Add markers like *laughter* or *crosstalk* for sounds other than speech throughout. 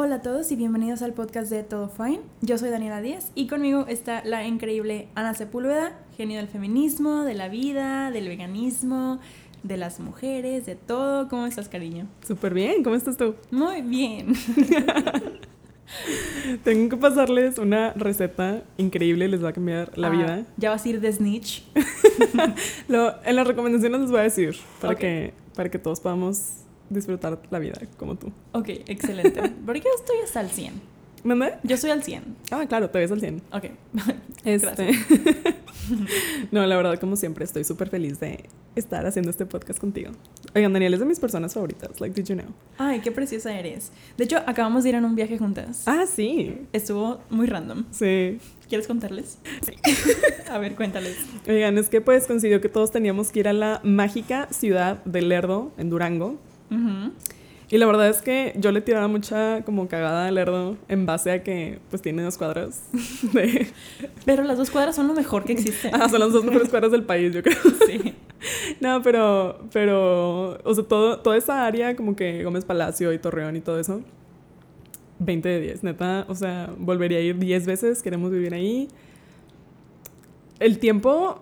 Hola a todos y bienvenidos al podcast de Todo Fine. Yo soy Daniela Díaz y conmigo está la increíble Ana Sepúlveda, genio del feminismo, de la vida, del veganismo, de las mujeres, de todo. ¿Cómo estás, cariño? Súper bien, ¿cómo estás tú? Muy bien. *laughs* Tengo que pasarles una receta increíble, les va a cambiar la Ah, vida. Ya vas a ir de snitch. *laughs* Lo- en las recomendaciones les voy a decir para, que, para que todos podamos disfrutar la vida como tú. Ok, excelente. *laughs* Porque yo estoy hasta al 100. ¿Mande? Yo soy al 100. Ah, claro, te ves al 100. Ok. *laughs* Este. *laughs* no, la verdad, como siempre, estoy súper feliz de estar haciendo este podcast contigo. Oigan, Daniel es de mis personas favoritas. Like, did you know? Ay, qué preciosa eres. De hecho, acabamos de ir en un viaje juntas. Ah, sí. Estuvo muy random. Sí. ¿Quieres contarles? a ver, cuéntales. Oigan, es que pues coincidió que todos teníamos que ir a la mágica ciudad de Lerdo, en Durango. Ujú. Y la verdad es que yo le tiraba mucha como cagada al Lerdo en base a que pues tiene dos cuadras *laughs* de... Pero las dos cuadras son lo mejor que existe. Ah, son las dos mejores cuadras del país, yo creo. *laughs* Sí. *laughs* No, pero, pero, o sea, todo, toda esa área como que Gómez Palacio y Torreón y todo eso, 20 de 10, neta, o sea, volvería a ir 10 veces, queremos vivir ahí. El tiempo,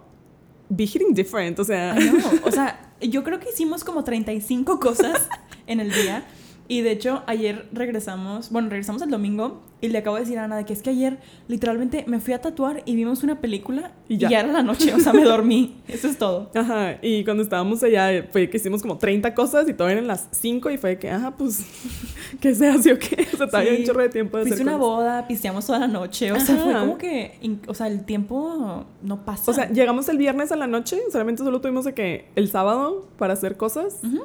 be hitting different, o sea, no, o sea, yo creo que hicimos como 35 cosas en el día. *laughs* Y de hecho, ayer regresamos, bueno, regresamos el domingo y le acabo de decir a Ana de que es que ayer literalmente me fui a tatuar y vimos una película y Y ya, era la noche, o sea, me dormí. *laughs* Eso es todo. Ajá, y cuando estábamos allá fue que hicimos como 30 cosas y todavía eran las 5 y fue que, ajá, pues, *laughs* ¿qué se hace o qué? *laughs* O sea, todavía Sí. un chorro de tiempo de hacer una cosas. boda, pisteamos toda la noche, o sea, fue como que, o sea, el tiempo no pasa. O sea, llegamos el viernes a la noche, solamente solo tuvimos de que el sábado para hacer cosas Ujú.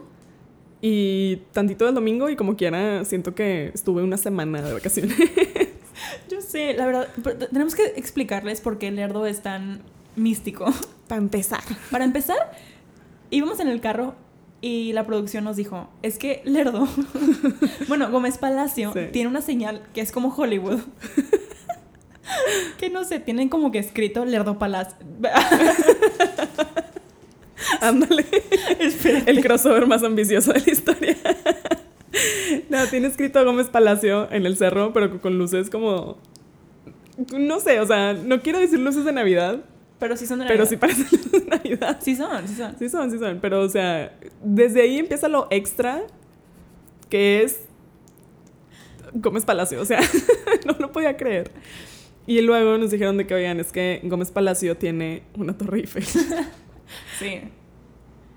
Y tantito del domingo y como quiera siento que estuve una semana de vacaciones. *laughs* yo sé, la verdad, tenemos que explicarles por qué el Lerdo es tan místico. *laughs* para empezar. Para empezar, íbamos en el carro y la producción nos dijo, es que Lerdo, *laughs* bueno, Gómez Palacio Sí. tiene una señal que es como Hollywood. que no sé, tienen como que escrito Lerdo Palacio. *laughs* Ándale. El crossover más ambicioso de la historia. no, tiene escrito Gómez Palacio en el cerro, pero con luces como... No sé, o sea, no quiero decir luces de Navidad, Pero sí son de pero Navidad. sí parecen luces de Navidad. Sí son, sí son. Sí son, sí son. Pero, o sea, desde ahí empieza lo extra, que es Gómez Palacio. O sea, *laughs* no lo podía creer. Y luego nos dijeron de que, oigan, es que Gómez Palacio tiene una torre Eiffel. *laughs* Sí.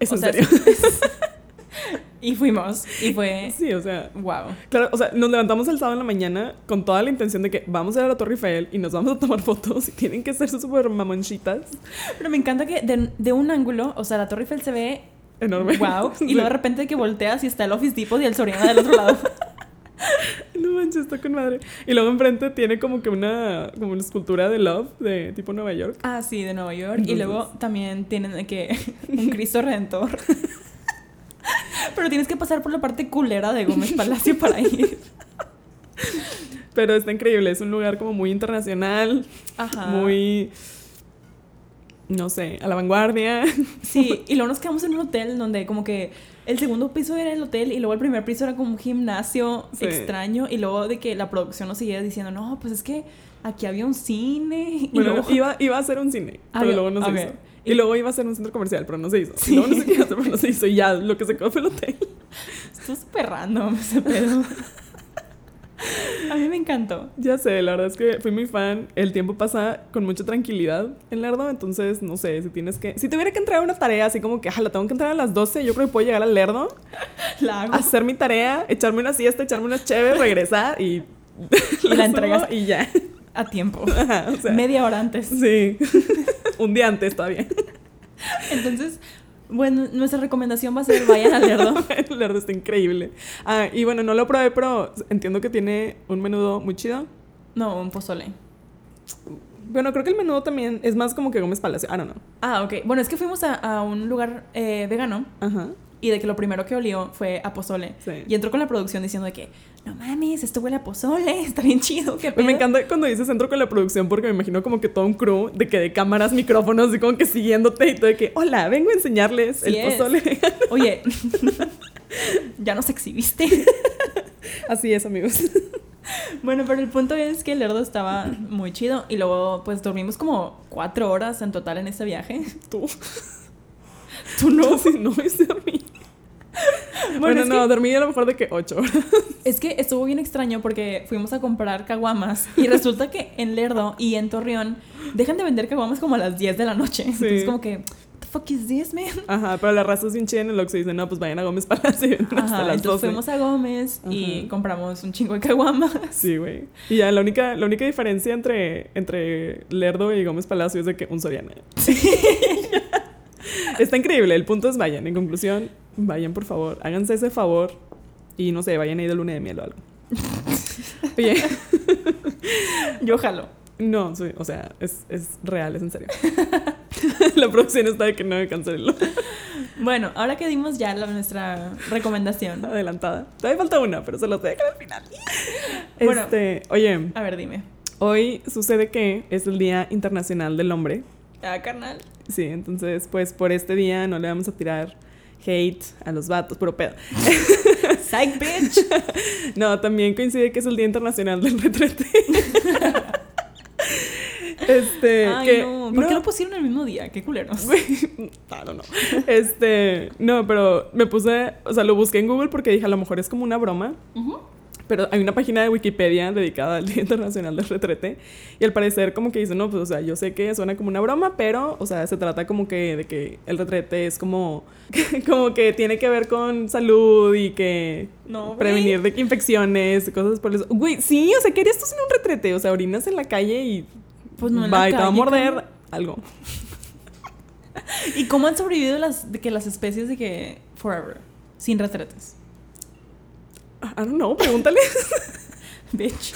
¿Es O en sea, serio? es- *laughs* y fuimos. Y fue. Sí, o sea, Wow. claro, o sea, nos levantamos el sábado en la mañana con toda la intención de que vamos a ir a la Torre Eiffel y nos vamos a tomar fotos y tienen que ser súper mamonchitas. Pero me encanta que de, de un ángulo, o sea, la Torre Eiffel se ve Enorme. wow. *laughs* Y Sí. luego de repente que volteas y está el Office Depot y el Soriana del otro lado. *laughs* *laughs* No manches, está con madre. Y luego enfrente tiene como que una, como una escultura de Love de tipo Nueva York. Ah, sí, de Nueva York. Y luego también tienen que *laughs* un Cristo Redentor. *laughs* Pero tienes que pasar por la parte culera de Gómez Palacio para ir. Pero está increíble, es un lugar como muy internacional, Ajá. muy, no sé, a la vanguardia. *laughs* Sí, y luego nos quedamos en un hotel donde como que el segundo piso era el hotel y luego el primer piso era como un gimnasio Sí. extraño y luego de que la producción nos seguía diciendo, no, pues es que aquí había un cine *laughs* y Bueno, luego... iba, iba a ser un cine, Ah, pero luego no se hizo. Y luego iba a ser un centro comercial, pero no se hizo. Y luego no sé qué iba a hacer, pero no se hizo. Y ya, lo que se quedó fue el hotel. *laughs* Estuvo súper random ese pedo. *laughs* A mí me encantó. Ya sé, la verdad es que fui muy fan. El tiempo pasa con mucha tranquilidad en Lerdo, entonces no sé, si tienes que... Si tuviera que entrar a una tarea así como que, la tengo que entrar a las 12, yo creo que puedo llegar al Lerdo, *laughs* La hago. hacer mi tarea, echarme una siesta, echarme una chévere, regresar y... Y *laughs* la entregas. Y ya. a tiempo. Ajá, o sea, Media hora antes. Sí. un día antes todavía. Entonces, bueno, nuestra recomendación va a ser vayan al Lerdo. *laughs* el Lerdo está increíble. Ah, y bueno, no lo probé, pero entiendo que tiene un menudo muy chido. No, un pozole. Bueno, creo que el menudo también es más como que Gómez Palacio. I don't know. Ah, ok. Bueno, es que fuimos a, a un lugar eh, vegano Ajá. Y de que lo primero que olió fue a pozole. Sí. Y entró con la producción diciendo de que, no mames, esto huele a pozole, *laughs* está bien chido. ¿qué Me pedo?" encanta cuando dices centro con la producción porque me imagino como que todo un crew de que de cámaras, micrófonos y como que siguiéndote y todo de que, hola, vengo a enseñarles Sí el es. pozole. *laughs* Oye, *laughs* ya nos exhibiste. Así es, amigos. Bueno, pero el punto es que el Lerdo estaba muy chido y luego pues dormimos como cuatro horas en total en ese viaje. Tú. *laughs* Tú no. Sí, no hice dormí. *laughs* Bueno, no, que- dormí a lo mejor de que ocho horas. *laughs* Es que estuvo bien extraño porque fuimos a comprar caguamas y resulta que en Lerdo y en Torreón dejan de vender caguamas como a las 10 de la noche. Entonces como que, fuck is this, man? Ajá, pero la raza es bien chida en el Oxxo y dicen, no, pues vayan a Gómez Palacio hasta Ajá, las entonces 12. fuimos a Gómez y compramos un chingo de caguamas. Sí, güey. Y ya la única, la única diferencia entre, entre Lerdo y Gómez Palacio es de que un Soriana. Está increíble. El punto es vayan. En conclusión, vayan por favor. Háganse ese favor y no sé, vayan ahí de luna de miel o algo. *laughs* Oye, Yo jalo. no, sí, o sea, es, es real, es en serio. *laughs* la producción está de que no me cancelo. Bueno, ahora que dimos ya la- nuestra recomendación. Adelantada. Todavía falta una, pero se los a dejar al final. Bueno. Este, oye, A ver, dime. hoy sucede que es el Día Internacional del Hombre. Ah, carnal. Sí, entonces, pues por este día no le vamos a tirar hate a los vatos, puro pedo. *laughs* Psych bitch. *laughs* No, también coincide que es el Día Internacional del Retrete. *laughs* este, Ay, que, no. ¿Por qué lo pusieron el mismo día? Qué culeros. Don't know. Este, no, pero me puse, o sea, lo busqué en Google porque dije, a lo mejor es como una broma. Ujú. Pero hay una página de Wikipedia dedicada al Día Internacional del Retrete y al parecer como que dice, no, pues o sea, yo sé que suena como una broma, pero, o sea, se trata como que de que el retrete es como, *laughs* como que tiene que ver con salud y que No, prevenir de que infecciones y cosas por eso. Güey, sí, o sea, ¿qué harías tú sin un retrete? O sea, orinas en la calle y Pues no en la va y te va a morder algo. *laughs* ¿Y cómo han sobrevivido las, de que las especies de que forever? Sin retretes. I don't know, pregúntale. *laughs* Bitch.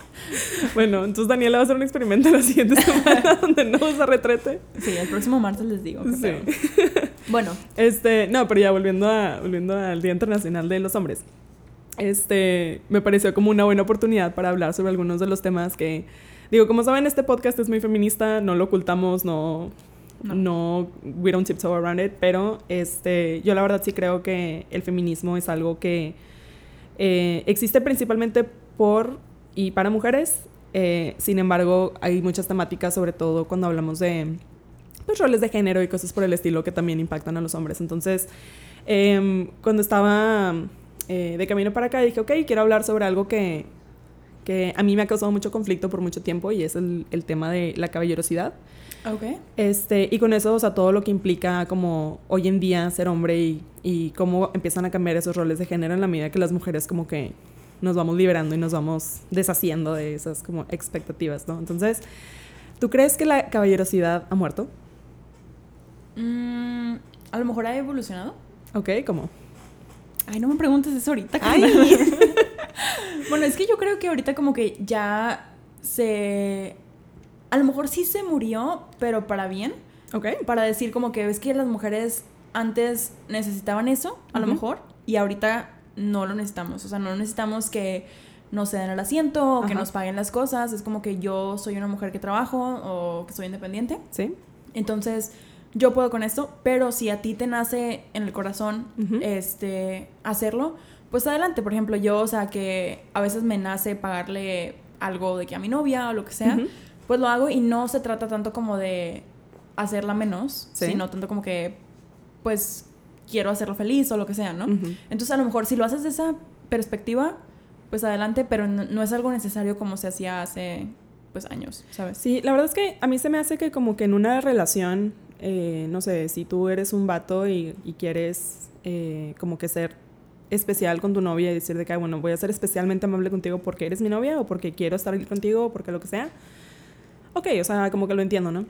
*laughs* bueno, entonces Daniela va a hacer un experimento la siguiente *laughs* semana donde no usa retrete. Sí, el próximo martes les digo. Sí. Bueno, Este, no, pero ya volviendo, a, volviendo al Día Internacional de los Hombres. Este, me pareció como una buena oportunidad para hablar sobre algunos de los temas que, digo, como saben, este podcast es muy feminista, no lo ocultamos, no, No. no, we don't tiptoe around it, pero este, yo la verdad sí creo que el feminismo es algo que eh, existe principalmente por y para mujeres, eh, sin embargo, hay muchas temáticas, sobre todo cuando hablamos de pues, roles de género y cosas por el estilo que también impactan a los hombres. Entonces, em, cuando estaba eh, de camino para acá, dije, ok, quiero hablar sobre algo que, que a mí me ha causado mucho conflicto por mucho tiempo y es el, el tema de la caballerosidad. Ok. Este, y con eso, o sea, todo lo que implica como hoy en día ser hombre y, y cómo empiezan a cambiar esos roles de género en la medida que las mujeres como que nos vamos liberando y nos vamos deshaciendo de esas como expectativas, ¿no? Entonces, ¿tú crees que la caballerosidad ha muerto? Mm, a lo mejor ha evolucionado. Ok, ¿cómo? Ay, no me preguntes eso ahorita. Ay. *laughs* bueno, es que yo creo que ahorita como que ya se... A lo mejor sí se murió, pero para bien. Ok. Para decir como que ves que las mujeres antes necesitaban eso, a lo mejor, y ahorita no lo necesitamos. O sea, no necesitamos que nos den el asiento o que nos paguen las cosas. Es como que yo soy una mujer que trabajo o que soy independiente. ¿Sí? Entonces, yo puedo con esto, pero si a ti te nace en el corazón este hacerlo, pues adelante. Por ejemplo, yo, o sea, que a veces me nace pagarle algo de que a mi novia o lo que sea. Pues lo hago y no se trata tanto como de hacerla menos, Sí. sino tanto como que, pues, quiero hacerlo feliz o lo que sea, ¿no? Entonces, a lo mejor si lo haces de esa perspectiva, pues adelante, pero no, no es algo necesario como se hacía hace, pues, años, ¿sabes? Sí, la verdad es que a mí se me hace que como que en una relación, eh, no sé, si tú eres un vato y, y quieres eh, como que ser especial con tu novia y decir de que, "Ay, bueno, voy a ser especialmente amable contigo porque eres mi novia o porque quiero estar aquí contigo o porque lo que sea. Ok, o sea, como que lo entiendo, ¿no?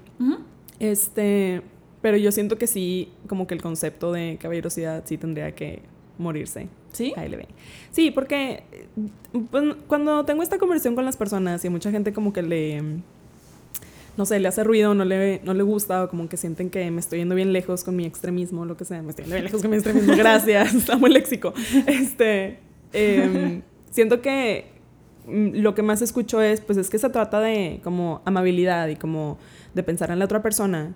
Este, pero yo siento que sí, como que el concepto de caballerosidad sí tendría que morirse. ¿Sí? Ven. Sí, porque pues, cuando tengo esta conversación con las personas y mucha gente como que le, no sé, le hace ruido, no le, no le gusta o como que sienten que me estoy yendo bien lejos con mi extremismo, lo que sea, me estoy yendo bien lejos con mi extremismo, *laughs* gracias, *laughs* amo el léxico. Este, em, siento que lo que más escucho es, pues es que se trata de como amabilidad y como de pensar en la otra persona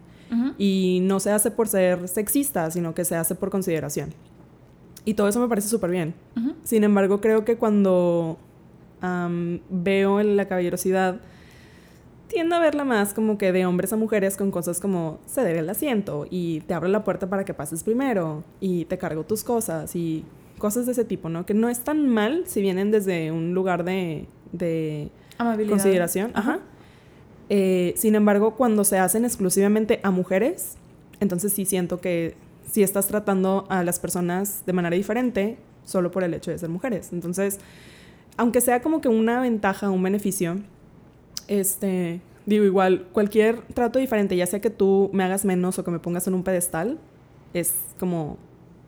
y no se hace por ser sexista, sino que se hace por consideración. Y todo eso me parece súper bien. Sin embargo, creo que cuando am, veo en la caballerosidad, tiendo a verla más como que de hombres a mujeres con cosas como ceder el asiento y te abro la puerta para que pases primero y te cargo tus cosas y cosas de ese tipo, ¿no? Que no es tan mal si vienen desde un lugar de, de Amabilidad. consideración. Ajá. Eh, sin embargo, cuando se hacen exclusivamente a mujeres, entonces sí siento que sí estás tratando a las personas de manera diferente solo por el hecho de ser mujeres. Entonces, aunque sea como que una ventaja, un beneficio, este, digo igual, cualquier trato diferente, ya sea que tú me hagas menos o que me pongas en un pedestal, es como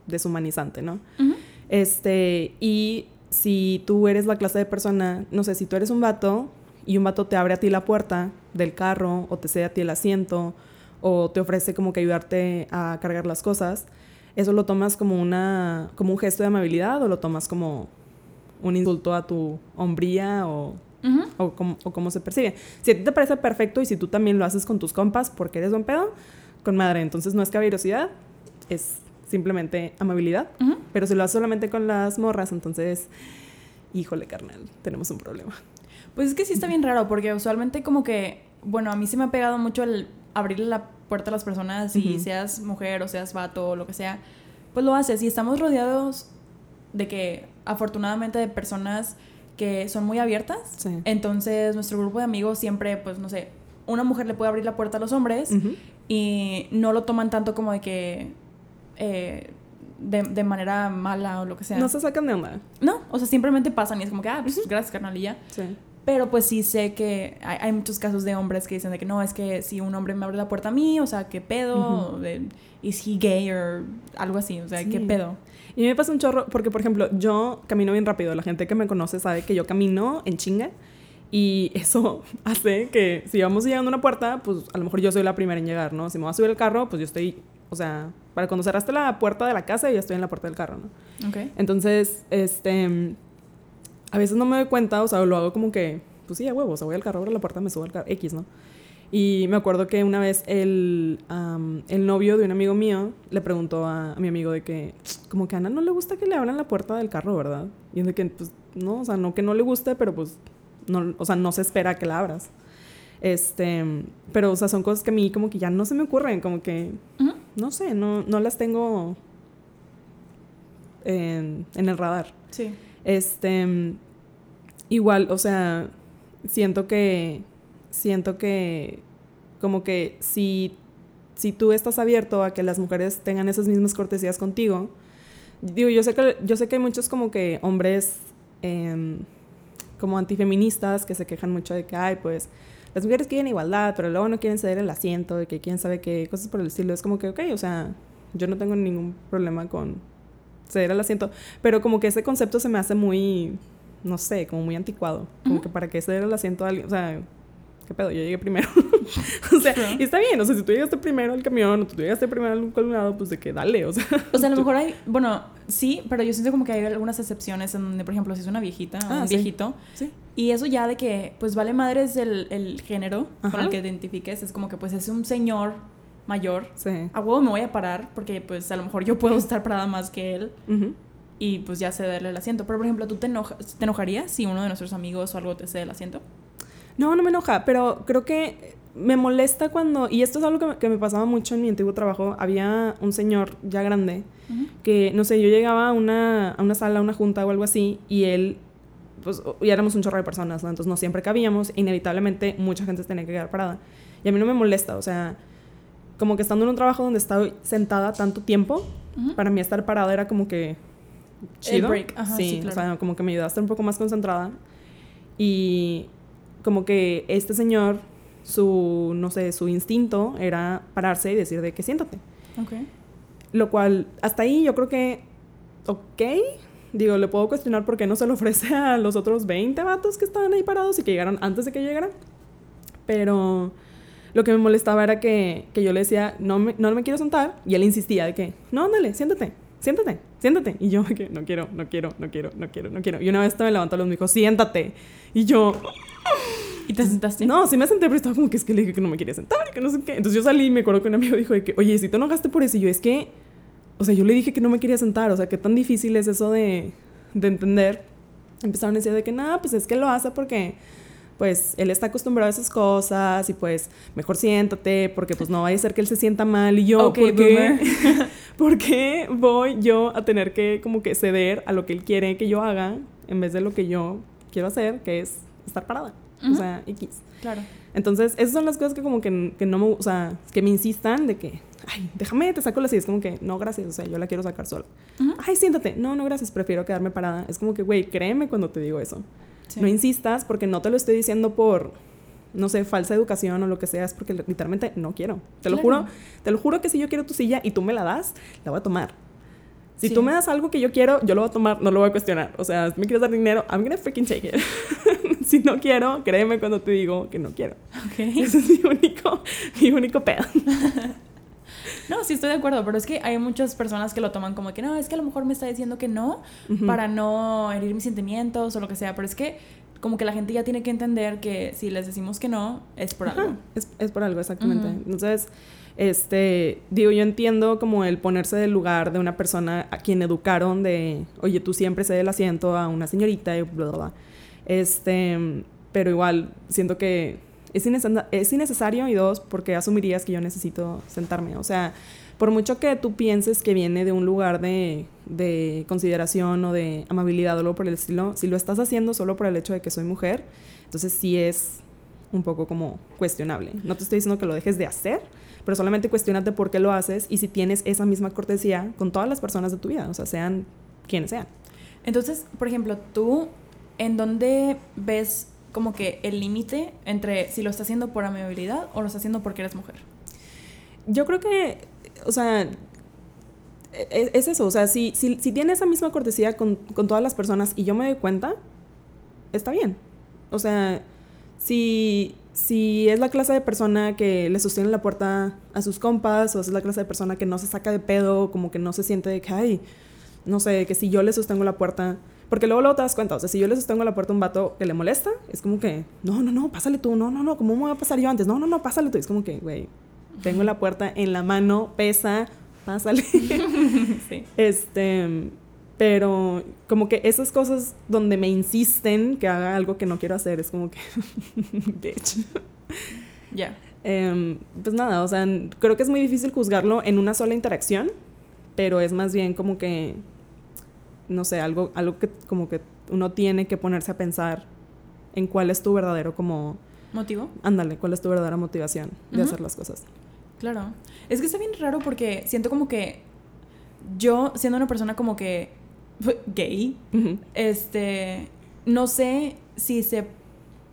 deshumanizante, ¿no? Ujú. Este, y si tú eres la clase de persona, no sé, si tú eres un vato y un vato te abre a ti la puerta del carro o te cede a ti el asiento o te ofrece como que ayudarte a cargar las cosas, ¿eso lo tomas como, una, como un gesto de amabilidad o lo tomas como un insulto a tu hombría o, Ujú. o, cómo, o cómo se percibe? Si a ti te parece perfecto y si tú también lo haces con tus compas porque eres buen pedo, con madre, entonces no es caballerosidad, es simplemente amabilidad. Pero si lo haces solamente con las morras, entonces, híjole, carnal, tenemos un problema. Pues es que sí está bien raro, porque usualmente como que, bueno, a mí se me ha pegado mucho el abrirle la puerta a las personas, y seas mujer o seas vato o lo que sea, pues lo haces. Y estamos rodeados de que, afortunadamente, de personas que son muy abiertas. Sí. Entonces, nuestro grupo de amigos siempre, pues, no sé, una mujer le puede abrir la puerta a los hombres y no lo toman tanto como de que... eh, de, de manera mala o lo que sea. No se sacan de onda. No, o sea, simplemente pasan y es como que, ah, pues gracias, carnal, y ya. Sí. Pero pues sí sé que hay, hay muchos casos de hombres que dicen de que no, es que si un hombre me abre la puerta a mí, o sea, ¿qué pedo? Ujú. de, ¿Is he gay? O algo así, o sea, ¿qué Sí. pedo? Y me pasa un chorro, porque por ejemplo, yo camino bien rápido. La gente que me conoce sabe que yo camino en chinga. Y eso *laughs* hace que si vamos llegando a una puerta, pues a lo mejor yo soy la primera en llegar, ¿no? Si me voy a subir al carro, pues yo estoy, o sea, para cuando cerraste la puerta de la casa, ya estoy en la puerta del carro, ¿no? Ok. Entonces, este, a veces no me doy cuenta, o sea, lo hago como que, pues sí, a huevo, o sea, voy al carro, abro la puerta, me subo al carro, X, ¿no? Y me acuerdo que una vez el, el novio de un amigo mío le preguntó a, a mi amigo de que, como que a Ana no le gusta que le abran la puerta del carro, ¿verdad? Y es de que, pues, no, o sea, no que no le guste, pero pues, no, o sea, no se espera que la abras. Este, pero, o sea, son cosas que a mí como que ya no se me ocurren, como que, Ujú. No sé, no, no las tengo en, en el radar. Sí. Este, igual, o sea, siento que, siento que, como que si, si tú estás abierto a que las mujeres tengan esas mismas cortesías contigo, digo, yo sé que, yo sé que hay muchos como que hombres em, como antifeministas que se quejan mucho de que, ay, pues, las mujeres quieren igualdad, pero luego no quieren ceder el asiento, de que quién sabe qué, cosas por el estilo. Es como que, ok, o sea, yo no tengo ningún problema con ceder el asiento, pero como que ese concepto se me hace muy, no sé, como muy anticuado. Como que para qué ceder el asiento a alguien, o sea, ¿qué pedo? Yo llegué primero. *laughs* o sea, y está bien, o sea, si tú llegaste primero al camión o tú llegaste primero al colgado, pues de que dale, o sea. O sea, a lo mejor hay, bueno, sí, pero yo siento como que hay algunas excepciones en donde, por ejemplo, si es una viejita o Ah, un sí. viejito, Sí. y eso ya de que, pues vale madres el, el género con el que identifiques, es como que, pues es un señor mayor, Sí. a huevo me voy a parar porque, pues a lo mejor yo puedo estar parada más que él. Y pues ya cederle el asiento. Pero por ejemplo, ¿tú te, enoja- te enojarías si uno de nuestros amigos o algo te cede el asiento? No, no me enoja, pero creo que me molesta cuando, y esto es algo que me, que me pasaba mucho en mi antiguo trabajo, había un señor ya grande que, no sé, yo llegaba a una, a una sala, a una junta o algo así, y él, pues, ya éramos un chorro de personas, ¿no? Entonces no siempre cabíamos, inevitablemente mucha gente tenía que quedar parada. Y a mí no me molesta, o sea, como que estando en un trabajo donde estaba sentada tanto tiempo, para mí estar parada era como que chido. break, ajá, sí, sí, claro. o sea, como que me ayudaba a estar un poco más concentrada. Y como que este señor, su, no sé, su instinto era pararse y decir de que siéntate. Lo cual, hasta ahí yo creo que, ok, digo, le puedo cuestionar por qué no se lo ofrece *laughs* a los otros 20 vatos que estaban ahí parados y que llegaron antes de que llegara. Pero lo que me molestaba era que, que yo le decía, no me, no me quiero sentar, y él insistía de que, no, ándale, siéntate, siéntate, siéntate. Y yo, *laughs* que no quiero, no quiero, no quiero, no quiero, no quiero. Y una vez me levantó los me dijo, siéntate. Y yo, ¿Y te sentaste? no, sí me senté, pero estaba como que es que le dije que no me quería sentar, que no sé qué. Entonces yo salí y me acuerdo que un amigo dijo de que, oye, si te enojaste por eso, y yo, es que, o sea, yo le dije que no me quería sentar, o sea, qué tan difícil es eso de, de entender empezaron a decir de que nada, pues es que lo hace porque pues él está acostumbrado a esas cosas y pues mejor siéntate porque pues no vaya a ser que él se sienta mal y yo, Ok, ¿por, qué? *laughs* ¿por qué voy yo a tener que como que ceder a lo que él quiere que yo haga en vez de lo que yo quiero hacer, que es estar parada? O sea, X. Claro. Entonces, esas son las cosas que como que, que no me, o sea, que me insistan de que, ay, déjame, te saco la silla. Es como que, no, gracias, o sea, yo la quiero sacar sola. Ujú. Ay, siéntate. No, no, gracias, prefiero quedarme parada. Es como que, güey, créeme cuando te digo eso. Sí. No insistas porque no te lo estoy diciendo por, no sé, falsa educación o lo que sea, es porque literalmente no quiero. Te lo Claro. juro, te lo juro que si yo quiero tu silla y tú me la das, la voy a tomar. Si Sí. tú me das algo que yo quiero, yo lo voy a tomar, no lo voy a cuestionar. O sea, si me quieres dar dinero, I'm gonna freaking take it. *laughs* si no quiero, créeme cuando te digo que no quiero. Ok. Ese es mi único, mi único pedo. *laughs* No, sí estoy de acuerdo, pero es que hay muchas personas que lo toman como que no, es que a lo mejor me está diciendo que no para no herir mis sentimientos o lo que sea, pero es que como que la gente ya tiene que entender que si les decimos que no, es por algo. Es, es por algo, exactamente. Entonces, este, digo, yo entiendo como el ponerse del lugar de una persona a quien educaron de, oye, tú siempre cede el asiento a una señorita y bla, bla, bla. Este, pero igual, siento que es, es innecesario y dos, porque asumirías que yo necesito sentarme. O sea, por mucho que tú pienses que viene de un lugar de, de consideración o de amabilidad o algo por el estilo, si lo estás haciendo solo por el hecho de que soy mujer, entonces sí es un poco como cuestionable. No te estoy diciendo que lo dejes de hacer, pero solamente cuestionate por qué lo haces y si tienes esa misma cortesía con todas las personas de tu vida, o sea, sean quienes sean. Entonces, por ejemplo, tú, ¿en dónde ves como que el límite entre si lo está haciendo por amabilidad o lo está haciendo porque eres mujer? Yo creo que, o sea, es, es eso, o sea, si, si, si tiene esa misma cortesía con, con todas las personas y yo me doy cuenta, está bien. O sea, si, si es la clase de persona que le sostiene la puerta a sus compas, o es la clase de persona que no se saca de pedo, como que no se siente de que, ay, no sé, que si yo le sostengo la puerta, porque luego luego te das cuenta, o sea, si yo le sostengo la puerta a un vato que le molesta, es como que, no, no, no, pásale tú, no, no, no, ¿cómo me voy a pasar yo antes? No, no, no, pásale tú. Es como que, güey, tengo la puerta en la mano, pesa, pásale. *laughs* sí. Este, pero como que esas cosas donde me insisten que haga algo que no quiero hacer, es como que, *laughs* bitch. Ya. Em, pues nada, o sea, creo que es muy difícil juzgarlo en una sola interacción, pero es más bien como que, no sé, algo, algo que como que uno tiene que ponerse a pensar en cuál es tu verdadero como, ¿Motivo? ándale, cuál es tu verdadera motivación de hacer las cosas. Claro. Es que está bien raro porque siento como que yo, siendo una persona como que *laughs* gay, este, no sé si se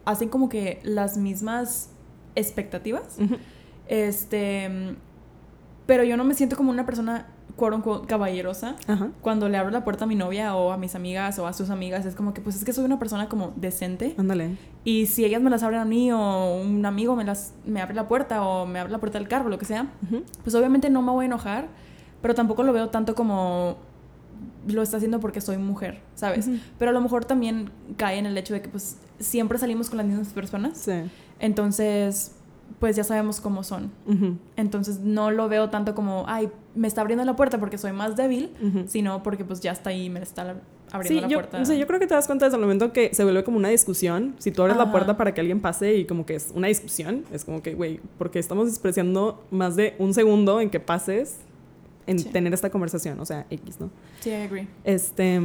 hacen como que las mismas expectativas. Este, pero yo no me siento como una persona quote unquote, caballerosa. Ajá. Cuando le abro la puerta a mi novia o a mis amigas o a sus amigas, es como que pues es que soy una persona como decente. Ándale. Y si ellas me las abren a mí o un amigo me las me abre la puerta o me abre la puerta del carro, lo que sea, Ujú. pues obviamente no me voy a enojar, pero tampoco lo veo tanto como lo está haciendo porque soy mujer, ¿sabes? Ujú. Pero a lo mejor también cae en el hecho de que pues siempre salimos con las mismas personas, Sí. entonces pues ya sabemos cómo son. Entonces no lo veo tanto como, ay, me está abriendo la puerta porque soy más débil, sino porque pues ya está ahí y me está abriendo Sí, la yo, puerta. o sea, yo creo que te das cuenta desde el momento que se vuelve como una discusión. Si tú abres Ajá. la puerta para que alguien pase y como que es una discusión, es como que, güey, porque estamos despreciando más de un segundo en que pases en Sí. tener esta conversación, o sea, X, ¿no? Sí, I agree. Este,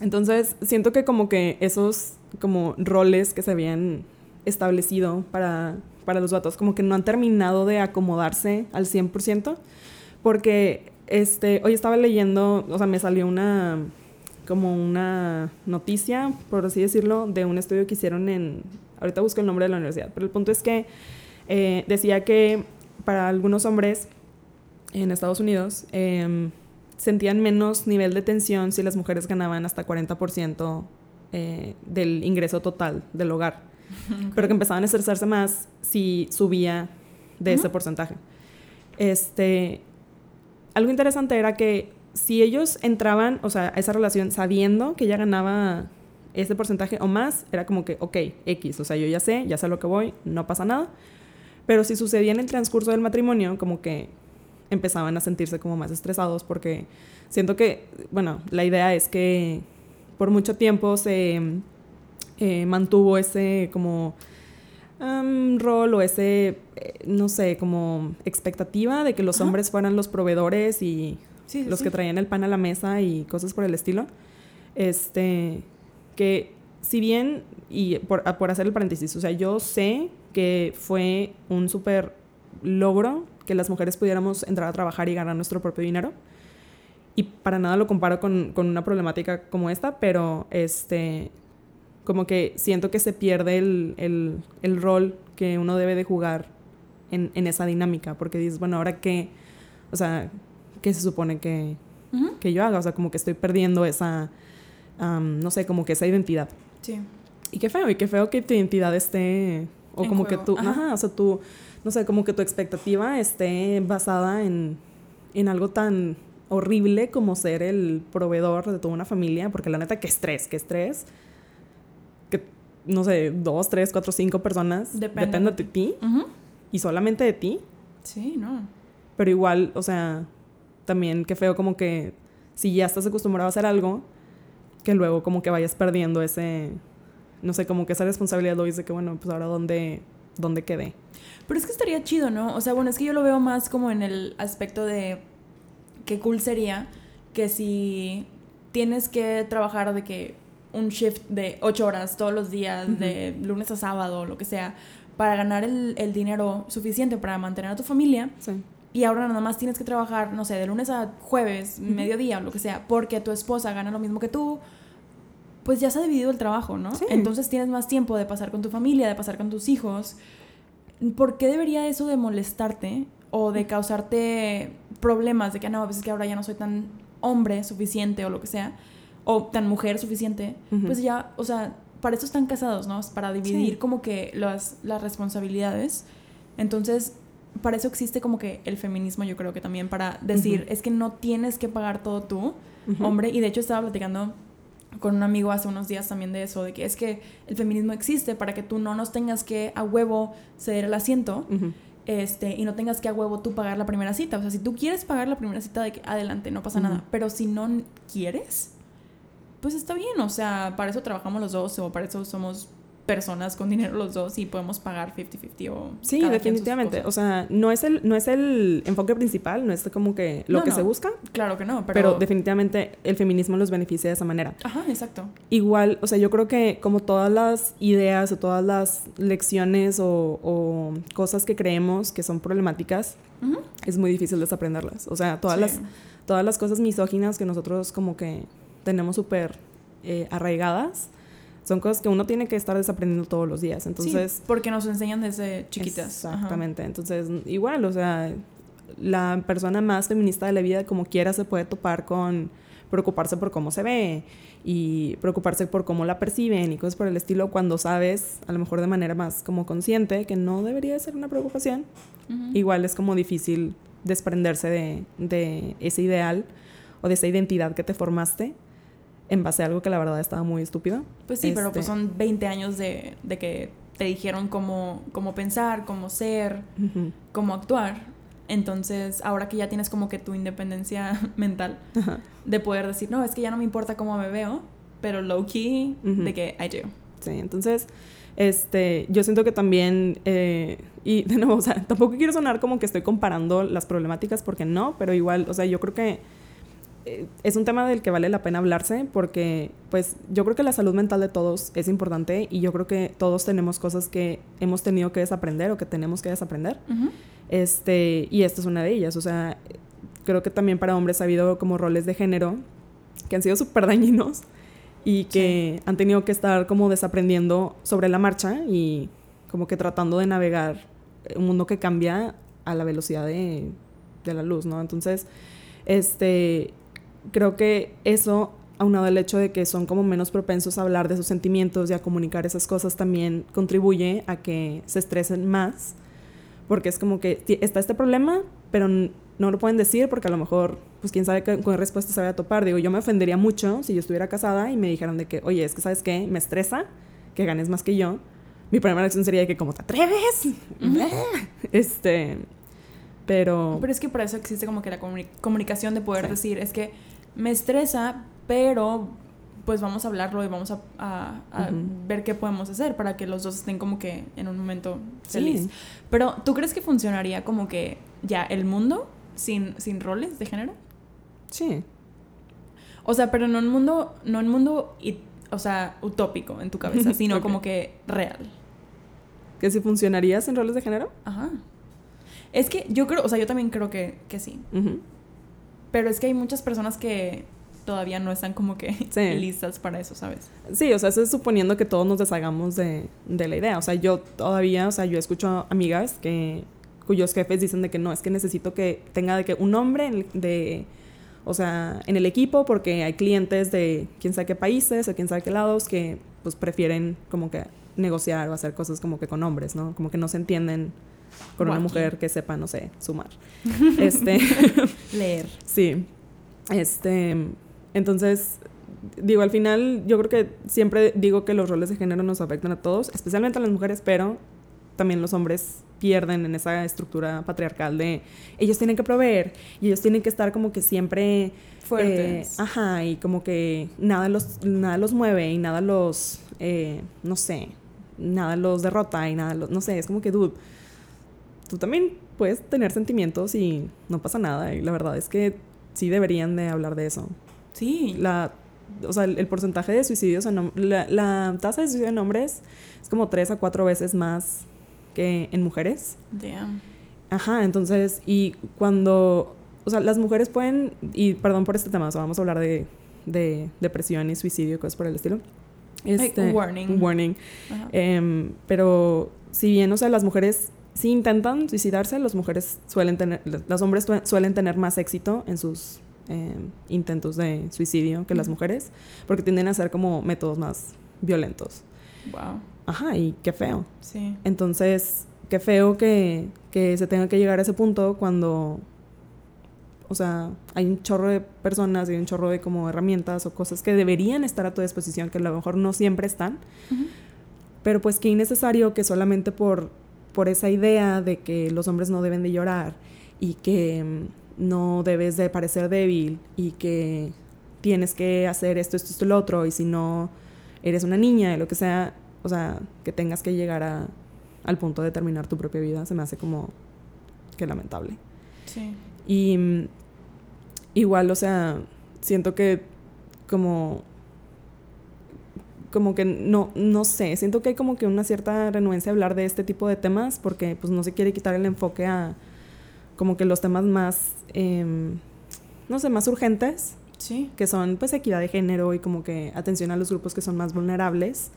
entonces, siento que como que esos como roles que se habían establecido para, para los vatos, como que no han terminado de acomodarse al 100%, porque este, hoy estaba leyendo, o sea, me salió una, como una noticia, por así decirlo, de un estudio que hicieron en, ahorita busco el nombre de la universidad, pero el punto es que eh, decía que para algunos hombres en Estados Unidos, em, sentían menos nivel de tensión si las mujeres ganaban hasta 40% eh, del ingreso total del hogar, pero que empezaban a estresarse más si subía de ese porcentaje. Este, algo interesante era que si ellos entraban, o sea, a esa relación sabiendo que ya ganaba ese porcentaje o más, era como que, ok, X, o sea, yo ya sé, ya sé a lo que voy, no pasa nada. Pero si sucedía en el transcurso del matrimonio, como que empezaban a sentirse como más estresados porque siento que, bueno, la idea es que por mucho tiempo se eh, mantuvo ese como um, rol o ese, eh, no sé, como expectativa de que los Ajá. hombres fueran los proveedores y Sí, los sí. que traían el pan a la mesa y cosas por el estilo. Este, que si bien, y por, a- por hacer el paréntesis, o sea, yo sé que fue un súper logro que las mujeres pudiéramos entrar a trabajar y ganar nuestro propio dinero. Y para nada lo comparo con, con una problemática como esta, pero este, como que siento que se pierde el, el, el rol que uno debe de jugar en, en esa dinámica, porque dices, bueno, ahora qué, o sea, ¿qué se supone que, Ujú. que yo haga? O sea, como que estoy perdiendo esa, am, no sé, como que esa identidad. Sí. Y qué feo, y qué feo que tu identidad esté, o En como que juego, tú, ajá. ajá, o sea, tú, no sé, como que tu expectativa esté basada en, en algo tan horrible como ser el proveedor de toda una familia, porque la neta, qué estrés, qué estrés. No sé, dos, tres, cuatro, cinco personas Depende dependen de ti y solamente de ti. Sí, no. Pero igual, o sea, también qué feo como que si ya estás acostumbrado a hacer algo, que luego como que vayas perdiendo ese, no sé, como que esa responsabilidad lo dice que bueno, pues ahora dónde, dónde quedé. Pero es que estaría chido, ¿no? O sea, bueno, es que yo lo veo más como en el aspecto de qué cool sería que si tienes que trabajar de que un shift de ocho horas todos los días, de lunes a sábado, lo que sea, para ganar el, el dinero suficiente para mantener a tu familia, Sí. y ahora nada más tienes que trabajar, no sé, de lunes a jueves, mediodía o lo que sea, porque tu esposa gana lo mismo que tú, pues ya se ha dividido el trabajo, ¿no? Sí. Entonces tienes más tiempo de pasar con tu familia, de pasar con tus hijos. ¿Por qué debería eso de molestarte o de causarte problemas de que no, a veces que ahora ya no soy tan hombre suficiente o lo que sea, o tan mujer suficiente? Ujú. Pues ya, o sea, para eso están casados, ¿no? Para dividir Sí. como que las, las responsabilidades. Entonces, para eso existe como que el feminismo, yo creo que también para decir, Ujú. es que no tienes que pagar todo tú, Ujú. hombre. Y de hecho estaba platicando con un amigo hace unos días también de eso, de que es que el feminismo existe para que tú no nos tengas que a huevo ceder el asiento Ujú. este, y no tengas que a huevo tú pagar la primera cita. O sea, si tú quieres pagar la primera cita, de que adelante, no pasa nada. Pero si no quieres, pues está bien. O sea, para eso trabajamos los dos o para eso somos personas con dinero los dos y podemos pagar 50-50 o... Sí, definitivamente. O sea, no es el, no es el enfoque principal, no es como que lo No, que no. se busca, Claro que no, pero... pero... definitivamente el feminismo los beneficia de esa manera. Ajá, exacto. Igual, o sea, yo creo que como todas las ideas o todas las lecciones o, o cosas que creemos que son problemáticas, es muy difícil desaprenderlas. O sea, todas, Sí. las, todas las cosas misóginas que nosotros como que tenemos súper eh, arraigadas, son cosas que uno tiene que estar desaprendiendo todos los días. Entonces, sí, porque nos enseñan desde chiquitas. Ajá. Exactamente. Entonces, igual, o sea, la persona más feminista de la vida, como quiera, se puede topar con preocuparse por cómo se ve y preocuparse por cómo la perciben y cosas por el estilo cuando sabes, a lo mejor de manera más como consciente, que no debería ser una preocupación. Ujú. Igual es como difícil desprenderse de, de ese ideal o de esa identidad que te formaste en base a algo que la verdad estaba muy estúpido. Pues sí, pero pues Este- son 20 años de, de que te dijeron cómo, cómo pensar, cómo ser, cómo actuar. Entonces, ahora que ya tienes como que tu independencia *laughs* mental Ajá. de poder decir, no, es que ya no me importa cómo me veo, pero low key de que I do. Sí, entonces, este, yo siento que también, eh, y *laughs* de nuevo, o sea, tampoco quiero sonar como que estoy comparando las problemáticas porque no, pero igual, o sea, yo creo que es un tema del que vale la pena hablarse porque, pues, yo creo que la salud mental de todos es importante y yo creo que todos tenemos cosas que hemos tenido que desaprender o que tenemos que desaprender. Ujú. Este, y esta es una de ellas. O sea, creo que también para hombres ha habido como roles de género que han sido súper dañinos y que han tenido que estar como desaprendiendo sobre la marcha y como que tratando de navegar un mundo que cambia a la velocidad de, de la luz, ¿no? Entonces, este, creo que eso, aunado al hecho de que son como menos propensos a hablar de sus sentimientos y a comunicar esas cosas, también contribuye a que se estresen más porque es como que está este problema, pero no lo pueden decir porque a lo mejor, pues quién sabe qué, con qué respuesta se va a topar. Digo, yo me ofendería mucho si yo estuviera casada y me dijeran de que, oye, es que sabes qué, me estresa que ganes más que yo. Mi primera reacción sería de que, ¿cómo te atreves? *laughs* este, pero... Pero es que para eso existe como que la comuni- comunicación de poder Sí. decir, es que me estresa, pero pues vamos a hablarlo y vamos a, a- ver qué podemos hacer para que los dos estén como que en un momento Sí. feliz. Pero, ¿tú crees que funcionaría como que ya el mundo sin, sin roles de género? Sí. O sea, pero no un mundo, no un mundo, o sea, utópico en tu cabeza, *laughs* sino como que real. ¿Que si funcionaría sin roles de género? Ajá. Es que yo creo, o sea, yo también creo que, que sí. Ujú. Pero es que hay muchas personas que todavía no están como que *laughs* Sí. listas para eso, ¿sabes? Sí, o sea, eso es suponiendo que todos nos deshagamos de, de la idea. O sea, yo todavía, o sea, yo escucho amigas que cuyos jefes dicen de que no, es que necesito que tenga de que un hombre en el- de, o sea, en el equipo porque hay clientes de quién sabe qué países o quién sabe qué lados que pues prefieren como que negociar o hacer cosas como que con hombres, ¿no? Como que no se entienden con una mujer que sepa, no sé, sumar. *laughs* este, *laughs* Leer. Sí. Este, entonces, digo, al final yo creo que siempre digo que los roles de género nos afectan a todos, especialmente a las mujeres, pero también los hombres pierden en esa estructura patriarcal de ellos tienen que proveer y ellos tienen que estar como que siempre Fuertes. eh, ajá, y como que nada los, nada los mueve y nada los, eh, no sé, nada los derrota y nada los, no sé, es como que, dude, tú también puedes tener sentimientos y no pasa nada. Y la verdad es que sí deberían de hablar de eso. Sí. La, o sea, el, el porcentaje de suicidios, en la, la tasa de suicidio en hombres es como tres a cuatro veces más que en mujeres. Damn. Ajá, entonces, y cuando, o sea, las mujeres pueden, y perdón por este tema, o sea, vamos a hablar de, de depresión y suicidio y cosas por el estilo. Este, warning. un warning. Ajá. Em, pero si bien, o sea, las mujeres sí intentan suicidarse, las mujeres suelen tener, los hombres suelen tener más éxito en sus em, intentos de suicidio que las mujeres, porque tienden a ser como métodos más violentos. Wow. Ajá, y qué feo. Sí. Entonces, qué feo que, que se tenga que llegar a ese punto cuando, o sea, hay un chorro de personas y un chorro de como herramientas o cosas que deberían estar a tu disposición, que a lo mejor no siempre están, pero pues qué innecesario que solamente por, por esa idea de que los hombres no deben de llorar y que mm, no debes de parecer débil y que tienes que hacer esto, esto, esto, lo otro, y si no eres una niña y lo que sea, o sea, que tengas que llegar a, al punto de terminar tu propia vida, se me hace como que lamentable. Sí. Y mm, igual, o sea, siento que como como que no no sé, siento que hay como que una cierta renuencia a hablar de este tipo de temas porque pues no se quiere quitar el enfoque a como que los temas más em, no sé, más urgentes, Sí. que son pues equidad de género y como que atención a los grupos que son más vulnerables.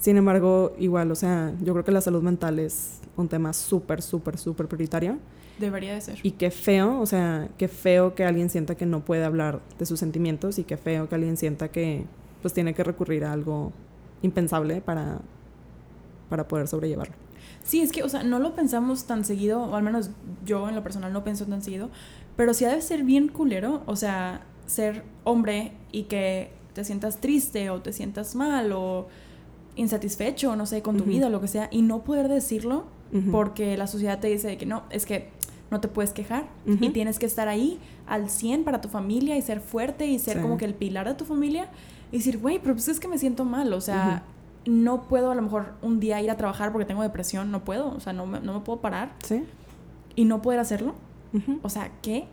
Sin embargo, igual, o sea, yo creo que la salud mental es un tema súper, súper, súper prioritario. Debería de ser. Y qué feo, o sea, qué feo que alguien sienta que no puede hablar de sus sentimientos y qué feo que alguien sienta que pues tiene que recurrir a algo impensable para, para poder sobrellevarlo. Sí, es que, o sea, no lo pensamos tan seguido, o al menos yo en lo personal no pienso tan seguido, pero sí ha de ser bien culero, o sea, ser hombre y que te sientas triste o te sientas mal o insatisfecho, no sé, con tu vida o lo que sea, y no poder decirlo porque la sociedad te dice que no, es que no te puedes quejar y tienes que estar ahí al 100 para tu familia y ser fuerte y ser Sí. como que el pilar de tu familia y decir, güey, pero pues es que me siento mal, o sea, no puedo a lo mejor un día ir a trabajar porque tengo depresión, no puedo, o sea, no me, no me puedo parar Sí. y no poder hacerlo, o sea, qué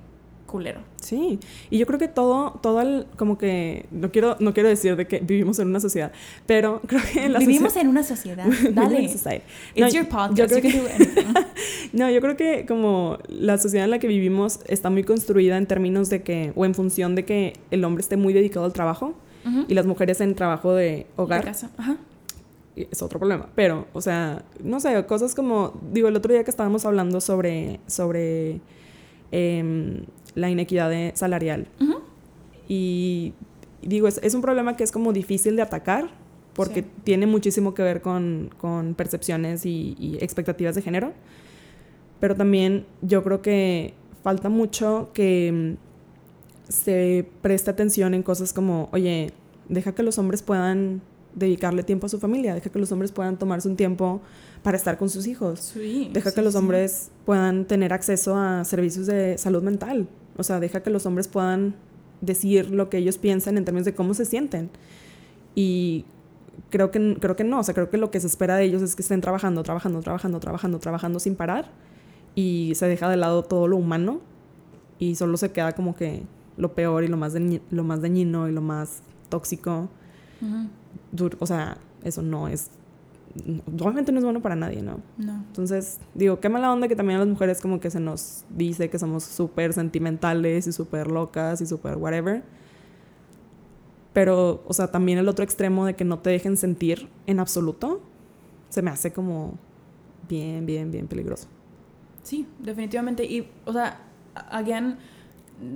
culero. Sí, y yo creo que todo, todo el, como que, no quiero, no quiero decir de que vivimos en una sociedad, pero *laughs* creo que la Vivimos en una sociedad, *laughs* dale. en society. It's No, your yo podcast, creo que-. *laughs* No, yo creo que como la sociedad en la que vivimos está muy construida en términos de que, o en función de que el hombre esté muy dedicado al trabajo Y las mujeres en trabajo de De hogar. casa. Ajá. es otro problema. Pero, o sea, no sé, cosas como, digo, el otro día que estábamos hablando sobre, sobre em, la inequidad de- salarial. Ujú. Y digo, es, es un problema que es como difícil de atacar porque Sí. tiene muchísimo que ver con, con percepciones y, y expectativas de género. Pero también yo creo que falta mucho que mm, se preste atención en cosas como, oye, deja que los hombres puedan dedicarle tiempo a su familia, deja que los hombres puedan tomarse un tiempo para estar con sus hijos. Sí. Deja sí, que los sí. hombres puedan tener acceso a servicios de salud mental. O sea, deja que los hombres puedan decir lo que ellos piensan en términos de cómo se sienten. Y creo que, creo que no, o sea, creo que lo que se espera de ellos es que estén trabajando, trabajando, trabajando, trabajando, trabajando sin parar y se deja de lado todo lo humano y solo se queda como que lo peor y lo más, lo más dañino y lo más tóxico. O sea, eso no es obviamente no es bueno para nadie, ¿no? No. Entonces, digo, qué mala onda que también a las mujeres como que se nos dice que somos súper sentimentales y súper locas y súper whatever. Pero, o sea, también el otro extremo de que no te dejen sentir en absoluto, se me hace como bien, bien, bien peligroso. Sí, definitivamente. Y, o sea, again,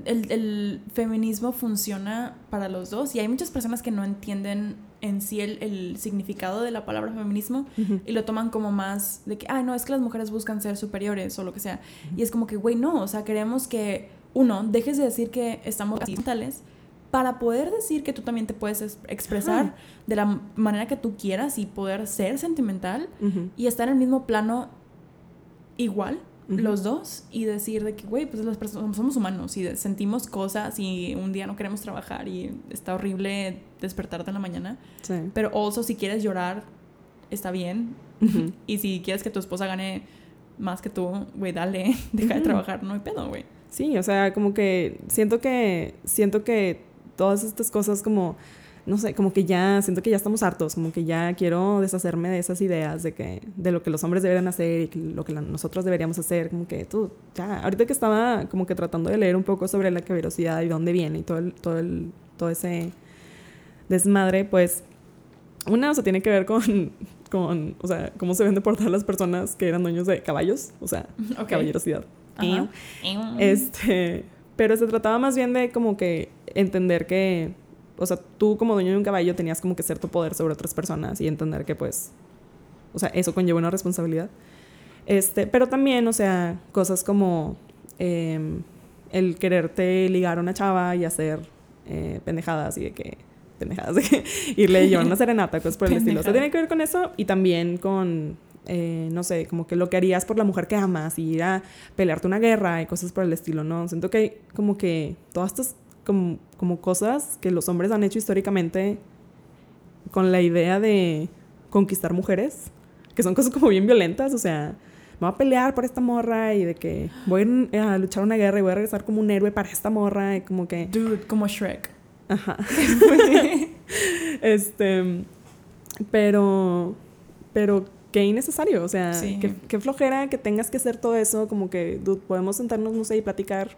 el, el feminismo funciona para los dos y hay muchas personas que no entienden en sí el, el significado de la palabra feminismo y lo toman como más de que, ah, no, es que las mujeres buscan ser superiores o lo que sea. Y es como que, güey, no, o sea, queremos que, uno, dejes de decir que estamos mentales para poder decir que tú también te puedes expresar de la manera que tú quieras y poder ser sentimental y estar en el mismo plano igual los dos y decir de que, güey, pues las personas somos humanos y sentimos cosas y un día no queremos trabajar y está horrible despertarte en la mañana. Sí. Pero also si quieres llorar, está bien. *laughs* y si quieres que tu esposa gane más que tú, güey, dale, *laughs* deja de trabajar, no hay pedo, güey. Sí, o sea, como que siento que siento que todas estas cosas como no sé, como que ya siento que ya estamos hartos, como que ya quiero deshacerme de esas ideas de que de lo que los hombres deberían hacer y lo que nosotros deberíamos hacer, como que tú ya, ahorita que estaba como que tratando de leer un poco sobre la caballerosidad y dónde viene y todo el, todo el todo ese desmadre, pues una, o sea, tiene que ver con *laughs* con, o sea, cómo se ven de portar las personas que eran dueños de caballos, o sea, *laughs* caballerosidad. Este, pero se trataba más bien de como que entender que o sea, tú como dueño de un caballo tenías como que cierto poder sobre otras personas y entender que pues, o sea, eso conlleva una responsabilidad. Este, pero también, o sea, cosas como em, el quererte ligar a una chava y hacer eh, pendejadas y de que pendejadas *laughs* de irle y llevar una serenata, cosas por el estilo. O sea, tiene que ver con eso y también con, eh, no sé, como que lo que harías por la mujer que amas y ir a pelearte una guerra y cosas por el estilo, ¿no? Siento que hay como que todas estas como, como cosas que los hombres han hecho históricamente con la idea de conquistar mujeres, que son cosas como bien violentas, o sea, me voy a pelear por esta morra y de que voy a luchar una guerra y voy a regresar como un héroe para esta morra y como que... Dude, como Shrek. Ajá. *laughs* este, pero, pero qué innecesario, o sea, qué, flojera que tengas que hacer todo eso, como que, dude, podemos sentarnos, no sé, y platicar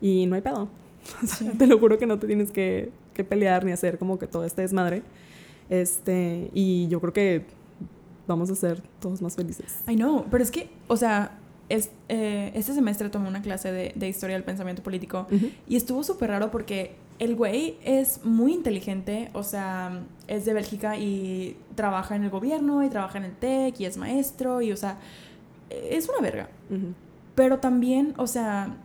y no hay pedo. *laughs* te lo juro que no te tienes que, que, pelear ni hacer como que todo este desmadre. Este, y yo creo que vamos a ser todos más felices. I know, pero es que, o sea, es, eh, este semestre tomé una clase de, de historia del pensamiento político y estuvo súper raro porque el güey es muy inteligente, o sea, es de Bélgica y trabaja en el gobierno y trabaja en el TEC y es maestro y, o sea, es una verga. Pero también, o sea,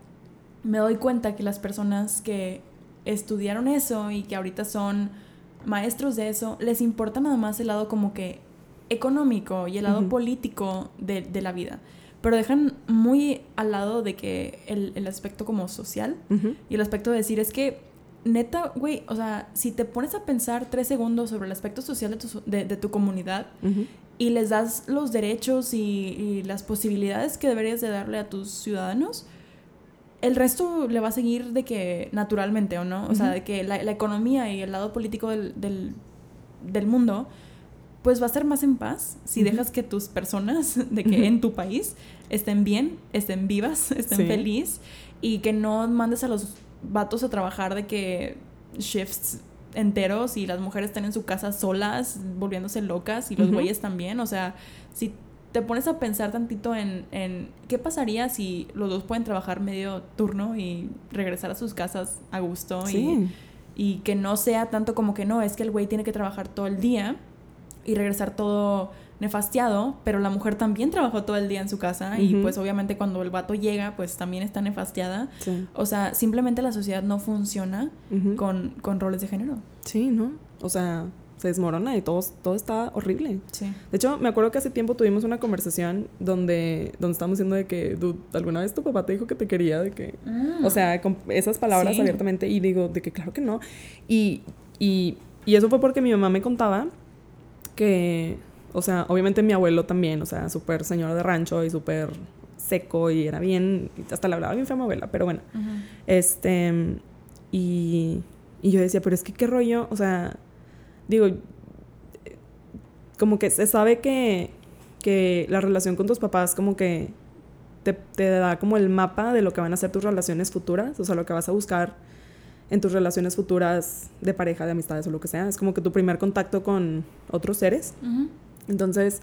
me doy cuenta que las personas que estudiaron eso y que ahorita son maestros de eso, les importa nada más el lado como que económico y el lado político de, de, la vida. Pero dejan muy al lado de que el, el aspecto como social y el aspecto de decir es que, neta, güey, o sea, si te pones a pensar tres segundos sobre el aspecto social de tu, de, de tu comunidad y les das los derechos y, y, las posibilidades que deberías de darle a tus ciudadanos, el resto le va a seguir de que naturalmente, ¿o no? O sea, de que la, economía y el lado político del, del, mundo, pues va a ser más en paz si dejas que tus personas, *laughs* de que en tu país, estén bien, estén vivas, *laughs* estén felices y que no mandes a los vatos a trabajar de que shifts enteros y las mujeres estén en su casa solas, volviéndose locas y los güeyes también. O sea, si te pones a pensar tantito en, en, qué pasaría si los dos pueden trabajar medio turno y regresar a sus casas a gusto y, y, que no sea tanto como que no, es que el güey tiene que trabajar todo el día y regresar todo nefastiado, pero la mujer también trabajó todo el día en su casa y pues obviamente cuando el vato llega pues también está nefastiada. O sea, simplemente la sociedad no funciona con, con roles de género. Sí, ¿no? O sea, se desmorona y todo, todo está horrible. Sí. De hecho, me acuerdo que hace tiempo tuvimos una conversación donde, donde estábamos diciendo de que, dude, ¿alguna vez tu papá te dijo que te quería? De que, o sea, con esas palabras Sí. abiertamente y digo, de que claro que no. Y, y, y eso fue porque mi mamá me contaba que, o sea, obviamente mi abuelo también, o sea, súper señor de rancho y súper seco y era bien, hasta le hablaba bien fea mi abuela, pero bueno. Este, y, y yo decía, pero es que qué rollo, o sea, digo, eh, como que se sabe que, que la relación con tus papás como que te, te da como el mapa de lo que van a ser tus relaciones futuras, o sea, lo que vas a buscar en tus relaciones futuras de pareja, de amistades o lo que sea. Es como que tu primer contacto con otros seres. Entonces,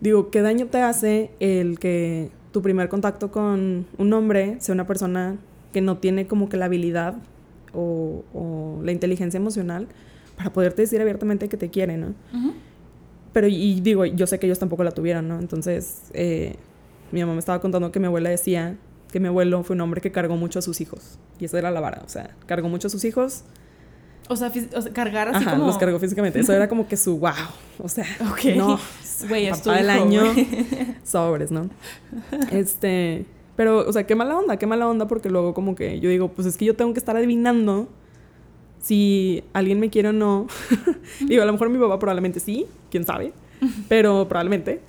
digo, ¿qué daño te hace el que tu primer contacto con un hombre sea una persona que no tiene como que la habilidad o, o la inteligencia emocional para poderte decir abiertamente que te quiere, ¿no? Pero, y digo, yo sé que ellos tampoco la tuvieron, ¿no? Entonces, eh, mi mamá me estaba contando que mi abuela decía que mi abuelo fue un hombre que cargó mucho a sus hijos. Y esa era la vara, o sea, cargó mucho a sus hijos. O sea, fis- o sea, cargar así Ajá, como... los cargó físicamente. Eso era como que su wow. O sea, *laughs* Ok. no, tu papá del año, *laughs* sobres, ¿no? Este, pero, o sea, qué mala onda, qué mala onda, porque luego como que yo digo, pues es que yo tengo que estar adivinando si alguien me quiere o no. *laughs* digo, a lo mejor mi papá probablemente sí, quién sabe, pero probablemente.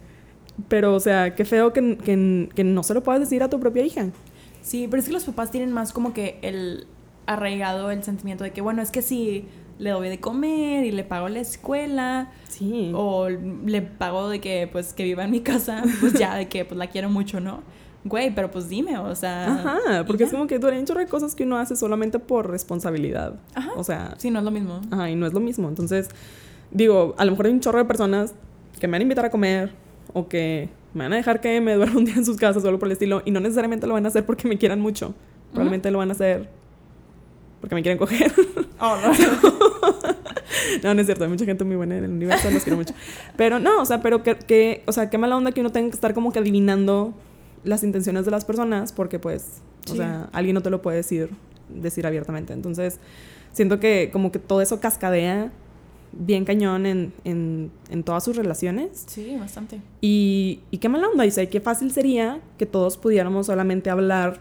Pero, o sea, qué feo que, que, que no se lo puedas decir a tu propia hija. Sí, pero es que los papás tienen más como que el arraigado el sentimiento de que, bueno, es que si le doy de comer y le pago la escuela Sí. o le pago de que, pues, que viva en mi casa, pues ya, de que, pues, la quiero mucho, ¿no? Güey, pero pues dime, o sea... Ajá, porque es como que duelen un chorro de cosas que uno hace solamente por responsabilidad. Ajá. O sea, Sí, no es lo mismo. Ajá, y no es lo mismo. Entonces, digo, a lo mejor hay un chorro de personas que me van a invitar a comer o que me van a dejar que me *laughs* duerma un día en sus casas solo por el estilo y no necesariamente lo van a hacer porque me quieran mucho. Probablemente lo van a hacer porque me quieren coger. *laughs* Oh, no. *laughs* no, no es cierto, hay mucha gente muy buena en el universo, los quiero mucho. Pero no, o sea, pero que, que, o sea, qué mala onda que uno tenga que estar como que adivinando las intenciones de las personas porque pues, o sea, alguien no te lo puede decir, decir abiertamente. Entonces, siento que como que todo eso cascadea bien cañón en, en, en todas sus relaciones. Sí, bastante. Y, y qué mala onda, y sé qué fácil sería que todos pudiéramos solamente hablar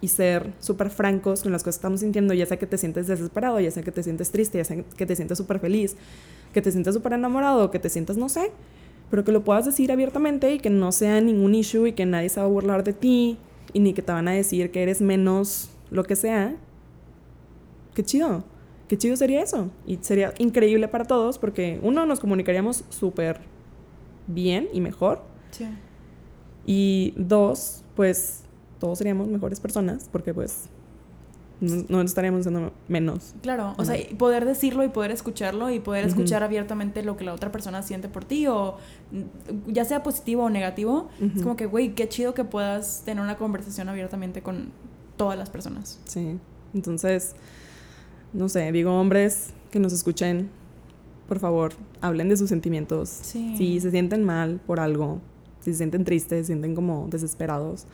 y ser súper francos con las cosas que estamos sintiendo, ya sea que te sientes desesperado, ya sea que te sientes triste, ya sea que te sientes súper feliz, que te sientes súper enamorado, que te sientas, no sé, pero que lo puedas decir abiertamente y que no sea ningún issue y que nadie se va a burlar de ti y ni que te van a decir que eres menos lo que sea. Qué chido, qué chido sería eso. Y sería increíble para todos porque uno, nos comunicaríamos súper bien y mejor. Sí. Y dos, pues todos seríamos mejores personas porque pues no, no estaríamos siendo menos. Claro, o sea, poder decirlo y poder escucharlo y poder escuchar abiertamente lo que la otra persona siente por ti o mm, ya sea positivo o negativo, es como que, güey, qué chido que puedas tener una conversación abiertamente con todas las personas. Sí. Entonces, no sé, digo hombres que nos escuchen, por favor, hablen de sus sentimientos. Sí. Si se sienten mal por algo, si se sienten tristes, se sienten como desesperados,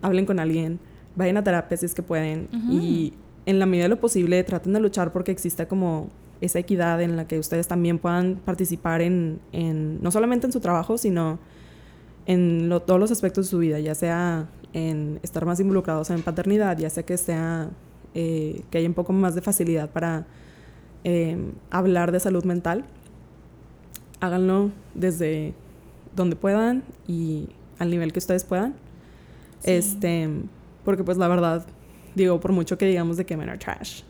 hablen con alguien, vayan a terapia si es que pueden y en la medida de lo posible traten de luchar porque exista como esa equidad en la que ustedes también puedan participar en, en no solamente en su trabajo, sino en lo- todos los aspectos de su vida, ya sea en estar más involucrados en paternidad, ya sea que sea eh, que haya un poco más de facilidad para eh, hablar de salud mental. Háganlo desde donde puedan y al nivel que ustedes puedan. Sí. Este, porque pues la verdad, digo, por mucho que digamos de que men are trash,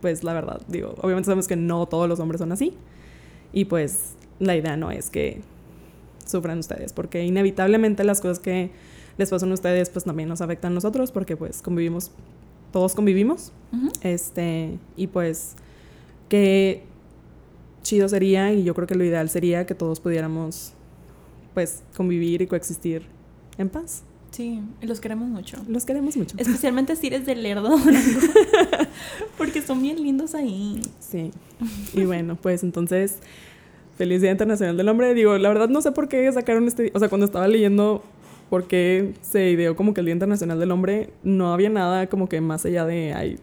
pues la verdad, digo, obviamente sabemos que no todos los hombres son así. Y pues la idea no es que sufran ustedes, porque inevitablemente las cosas que les pasan a ustedes pues también nos afectan a nosotros, porque pues convivimos, todos convivimos. Este, y pues qué chido sería, y yo creo que lo ideal sería que todos pudiéramos pues convivir y coexistir en paz. Sí, los queremos mucho. Los queremos mucho. Especialmente si eres de Lerdo, *laughs* porque son bien lindos ahí. Sí. Y bueno, pues entonces, feliz Día Internacional del Hombre. Digo, la verdad no sé por qué sacaron este, o sea, cuando estaba leyendo por qué se ideó como que el Día Internacional del Hombre, no había nada como que más allá de, ay,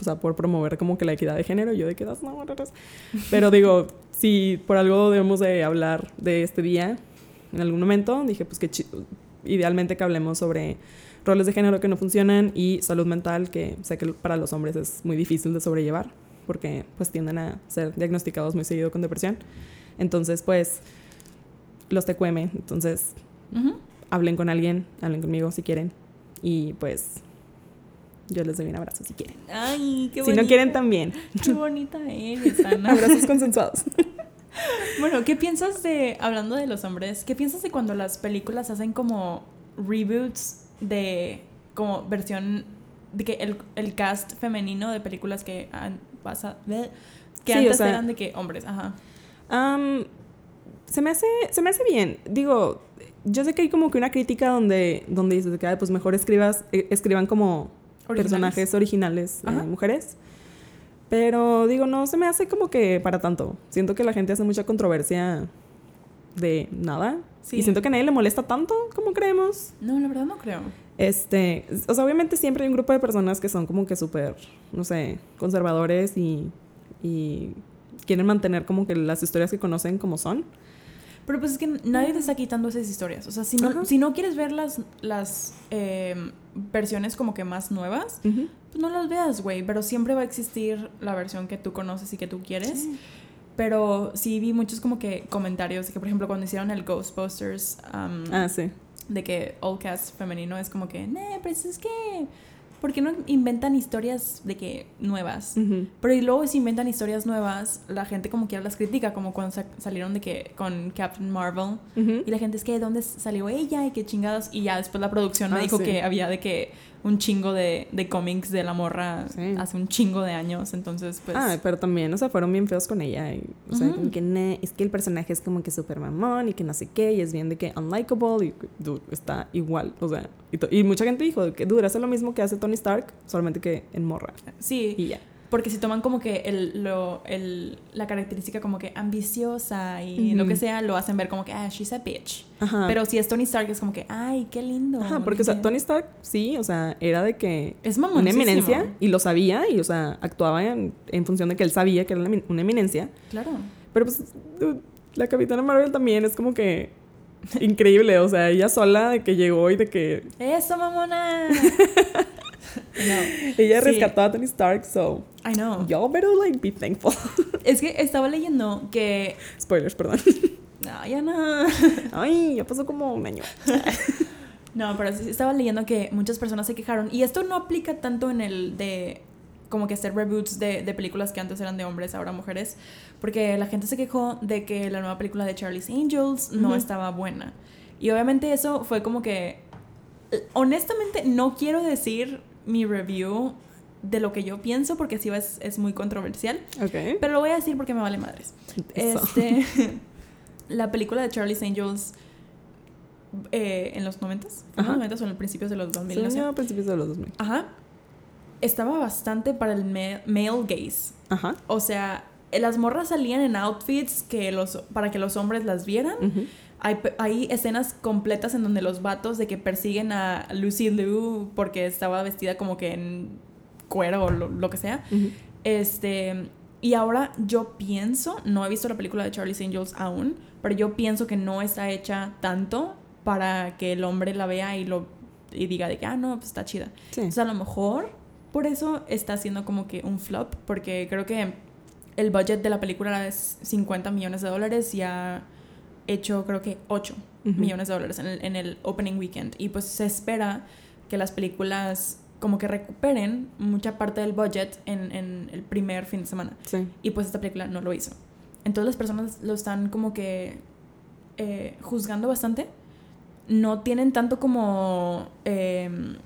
o sea, por promover como que la equidad de género. Yo de que das no, Pero digo, si por algo debemos de hablar de este día en algún momento, dije pues que idealmente que hablemos sobre roles de género que no funcionan y salud mental que sé que para los hombres es muy difícil de sobrellevar porque pues tienden a ser diagnosticados muy seguido con depresión. Entonces, pues los TQM, entonces hablen con alguien, hablen conmigo si quieren y pues yo les doy un abrazo si quieren. Ay, qué Si no quieren también. Qué bonita eres, *laughs* Ana. Abrazos consensuados. *laughs* bueno, ¿qué piensas de, hablando de los hombres, qué piensas de cuando las películas hacen como reboots de, como versión, de que el, el cast femenino de películas que han pasado, que antes eran de que hombres, ajá. se me hace, se me hace bien. Digo, yo sé que hay como que una crítica donde, donde dices que, pues mejor escribas, eh, escriban como personajes originales eh, mujeres. Pero digo, no se me hace como que para tanto. Siento que la gente hace mucha controversia de nada. Y siento que a nadie le molesta tanto como creemos. No, la verdad no creo. Este, o sea, obviamente siempre hay un grupo de personas que son como que súper, no sé, conservadores y, y quieren mantener como que las historias que conocen como son. Pero pues es que nadie te está quitando esas historias. O sea, si no, si no quieres ver las, las em, versiones como que más nuevas, pues no las veas, güey. Pero siempre va a existir la versión que tú conoces y que tú quieres. Pero sí vi muchos como que comentarios de que, por ejemplo, cuando hicieron el Ghostbusters... ah, sí. De que all cast femenino es como que, nee, pues es que ¿por qué no inventan historias de que nuevas? Pero y luego si inventan historias nuevas, la gente como quiera las critica, como cuando salieron de que con Captain Marvel y la gente es que ¿de dónde salió ella y qué chingados y ya después la producción me ah, dijo que había de que un chingo de, de cómics de la morra hace un chingo de años, entonces pues... Ah, pero también, o sea, fueron bien feos con ella. Y, o sea, que es que el personaje es como que súper mamón y que no sé qué, y es bien de que unlikable y está igual, o sea, y, mucha gente dijo que dura, hace lo mismo que hace Tony Stark, solamente que en morra. Sí. Y ya. Porque si toman como que el, lo, el, la característica como que ambiciosa y lo que sea, lo hacen ver como que, ah, she's a bitch. Pero si es Tony Stark, es como que, ay, qué lindo. Ajá, porque o sea, Tony Stark, sí, o sea, era de que... Es Una eminencia y lo sabía y, o sea, actuaba en, en función de que él sabía que era una eminencia. Claro. Pero pues, la Capitana Marvel también es como que increíble, o sea, ella sola de que llegó y de que... ¡Eso, mamona! *laughs* *laughs* Ella rescató a Tony Stark, so. I know. Y'all better like be thankful. *laughs* es que estaba leyendo que. Spoilers, perdón. No, ya no. *laughs* Ay, ya pasó como un año. no, pero estaba leyendo que muchas personas se quejaron. Y esto no aplica tanto en el de. Como que hacer reboots de, de películas que antes eran de hombres, ahora mujeres. Porque la gente se quejó de que la nueva película de Charlie's Angels no estaba buena. Y obviamente eso fue como que. Honestamente, no quiero decir mi review de lo que yo pienso, porque sí es, es muy controversial. Pero lo voy a decir porque me vale madres. Este, *laughs* *laughs* la película de Charlie's Angels eh, en los 90 ¿En los 90 o en los principios de los 2000? Sí, no, principios de los 2000. Ajá. Estaba bastante para el male gaze. Ajá. O sea, las morras salían en outfits que los, para que los hombres las vieran. Hay, escenas completas en donde los vatos de que persiguen a Lucy Liu porque estaba vestida como que en cuero o lo, que sea. Este. Y ahora yo pienso, no he visto la película de Charlie's Angels aún, pero yo pienso que no está hecha tanto para que el hombre la vea y lo y diga de que, ah, no, pues está chida. O sea, a lo mejor por eso está haciendo como que un flop, porque creo que el budget de la película es 50 millones de dólares y ha hecho creo que 8 millones de dólares en el, en el opening weekend. Y pues se espera que las películas como que recuperen mucha parte del budget en, en el primer fin de semana. Sí. Y pues esta película no lo hizo. Entonces las personas lo están como que eh, juzgando bastante. No tienen tanto como em,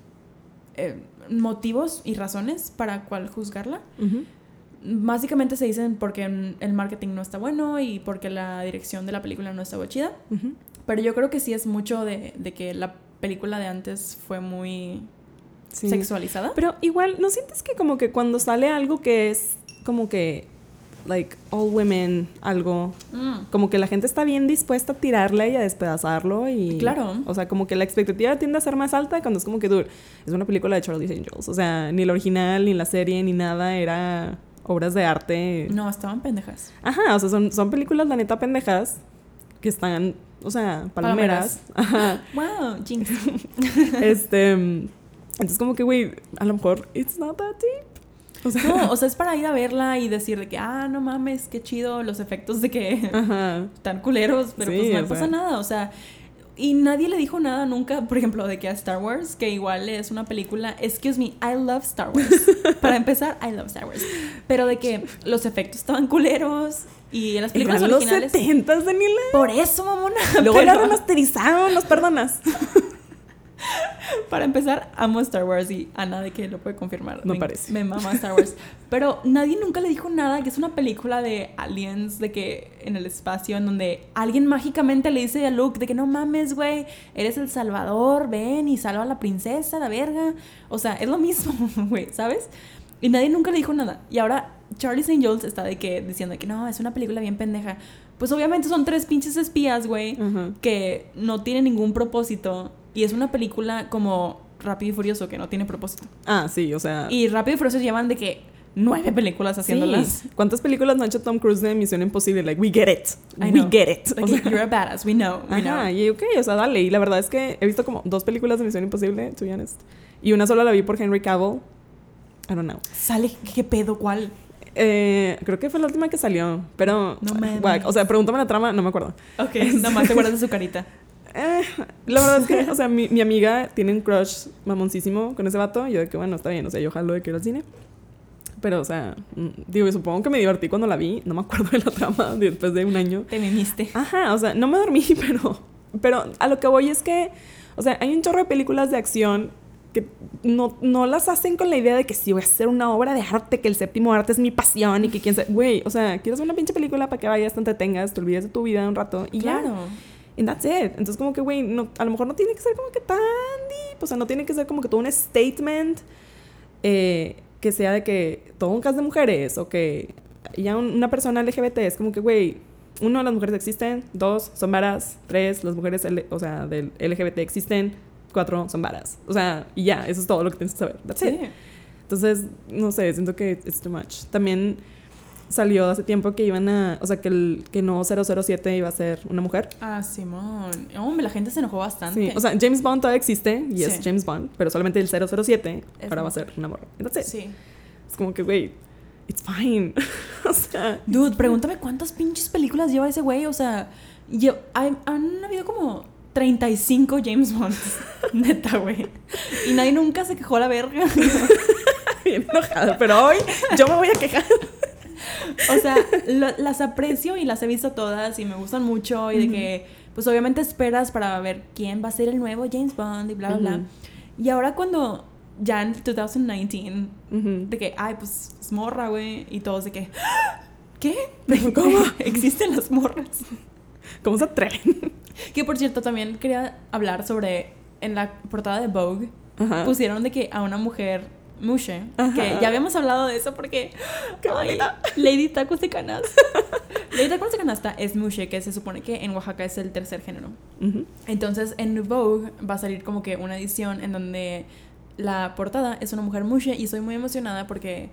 eh, motivos y razones para cuál juzgarla básicamente se dicen porque el marketing no está bueno y porque la dirección de la película no estaba chida. Pero yo creo que sí es mucho de, que la película de antes fue muy sexualizada. Pero igual, ¿no sientes que como que cuando sale algo que es como que, like, all women algo. Mm. Como que la gente está bien dispuesta a tirarle y a despedazarlo y... Claro. O sea, como que la expectativa tiende a ser más alta cuando es como que, dude, es una película de Charlie's Angels. O sea, ni la original, ni la serie, ni nada era obras de arte. No, estaban pendejas. Ajá, o sea, son, son películas, la neta, pendejas que están, o sea, palomeras. *laughs* Ajá. Wow, jinx. *laughs* este... Entonces como que, güey, a lo mejor it's not that deep. O sea, No, *laughs* o sea, es para ir a verla y decir de que, ah, no mames, qué chido los efectos de que ajá. están culeros, pero Sí, pues no pasa sea. nada, o sea, y nadie le dijo nada nunca, por ejemplo, de que a Star Wars, que igual es una película, excuse me, I love Star Wars. *laughs* para empezar, I love Star Wars. Pero de que los efectos estaban culeros y en las películas Eran los originales 70 Daniela. por eso, mamona. Luego Pero, la remasterizaron, ¿nos perdonas? *laughs* Para empezar, amo Star Wars y Ana de que lo puede confirmar. No me, parece. Me mama Star Wars. Pero nadie nunca le dijo nada, que es una película de aliens, de que en el espacio, en donde alguien mágicamente le dice a Luke de que no mames, güey, eres el salvador, ven y salva a la princesa, la verga. O sea, es lo mismo, *laughs* güey, ¿sabes? Y nadie nunca le dijo nada. Y ahora Charlie St. Jules está de que diciendo que no, es una película bien pendeja. Pues obviamente son tres pinches espías, güey que no tiene ningún propósito y es una película como Rápido y Furioso que no tiene propósito. Ah, sí, o sea... Y Rápido y Furioso llevan de que nueve películas haciéndolas. Sí. ¿Cuántas películas no ha hecho Tom Cruise de Misión Imposible? Like, we get it. I We know. get it. Like, O sea, you're a badass, we know, we Ajá, know. y ok, o sea, dale. Y la verdad es que he visto como dos películas de Misión Imposible, to be honest. Y una sola la vi por Henry Cavill. I don't know. Sale, ¿qué pedo? ¿Cuál? Eh, creo que fue la última que salió, pero... No guac, o sea, pregúntame la trama, no me acuerdo. Ok, nada más te acuerdas de su carita. *laughs* Eh, la verdad es que, o sea, mi, mi amiga tiene un crush mamoncísimo con ese vato. Y yo de que, bueno, está bien, o sea, yo jalo de que ir al cine. Pero, o sea, mm, digo, supongo que me divertí cuando la vi. No me acuerdo de la trama *laughs* después de un año. Te mimiste. Ajá, o sea, no me dormí, *laughs* pero, pero a lo que voy es que, o sea, hay un chorro de películas de acción que no, no las hacen con la idea de que sí voy a hacer una obra de arte, que el séptimo arte es mi pasión y que quién sabe. Güey, o sea, quieres una pinche película para que vayas, te entretengas, te olvides de tu vida un rato y ya. And that's it. Entonces, como que, güey, no, a lo mejor no tiene que ser como que tan deep. O sea, no tiene que ser como que todo un statement eh, que sea de que todo un cast de mujeres o que ya un- una persona LGBT es como que, güey, uno, las mujeres existen. Dos, son varas. Tres, las mujeres, L- o sea, del LGBT existen. Cuatro, son varas. O sea, y ya, eso es todo lo que tienes que saber. That's it. Sí. Entonces, no sé, siento que it's too much. También salió hace tiempo que iban a, o sea, que, el, que no 007 iba a ser una mujer. Ah, Simón. Hombre, la gente se enojó bastante. Sí, o sea, James Bond todavía existe y es. James Bond, pero solamente el 007 Es ahora va a ser una morra. Entonces, Sí. es como que, güey, it's fine. *laughs* o sea, Dude, pregúntame cuántas pinches películas lleva ese güey. O sea, hay- han habido como 35 James Bonds. *laughs* Neta, güey. Y nadie nunca se quejó a la verga. *laughs* bien enojada, pero hoy yo me voy a quejar. O sea, lo- las aprecio y las he visto todas y me gustan mucho. Y de que, pues obviamente esperas para ver quién va a ser el nuevo James Bond y bla, bla, bla. Y ahora cuando ya en 2019, Ujú. de que, ay, pues es morra, güey. Y todos de que, ¿qué? *laughs* ¿Cómo? Existen las morras. ¿Cómo se atreven? Que por cierto, también quería hablar sobre. En la portada de Vogue pusieron de que a una mujer Mushe, Ajá. que ya habíamos hablado de eso porque. Qué ay, bonita. Lady Tacos de Canasta. *laughs* Lady Tacos de Canasta es Mushe, que se supone que en Oaxaca es el tercer género. Entonces en Vogue va a salir como que una edición en donde la portada es una mujer mushe y estoy muy emocionada porque,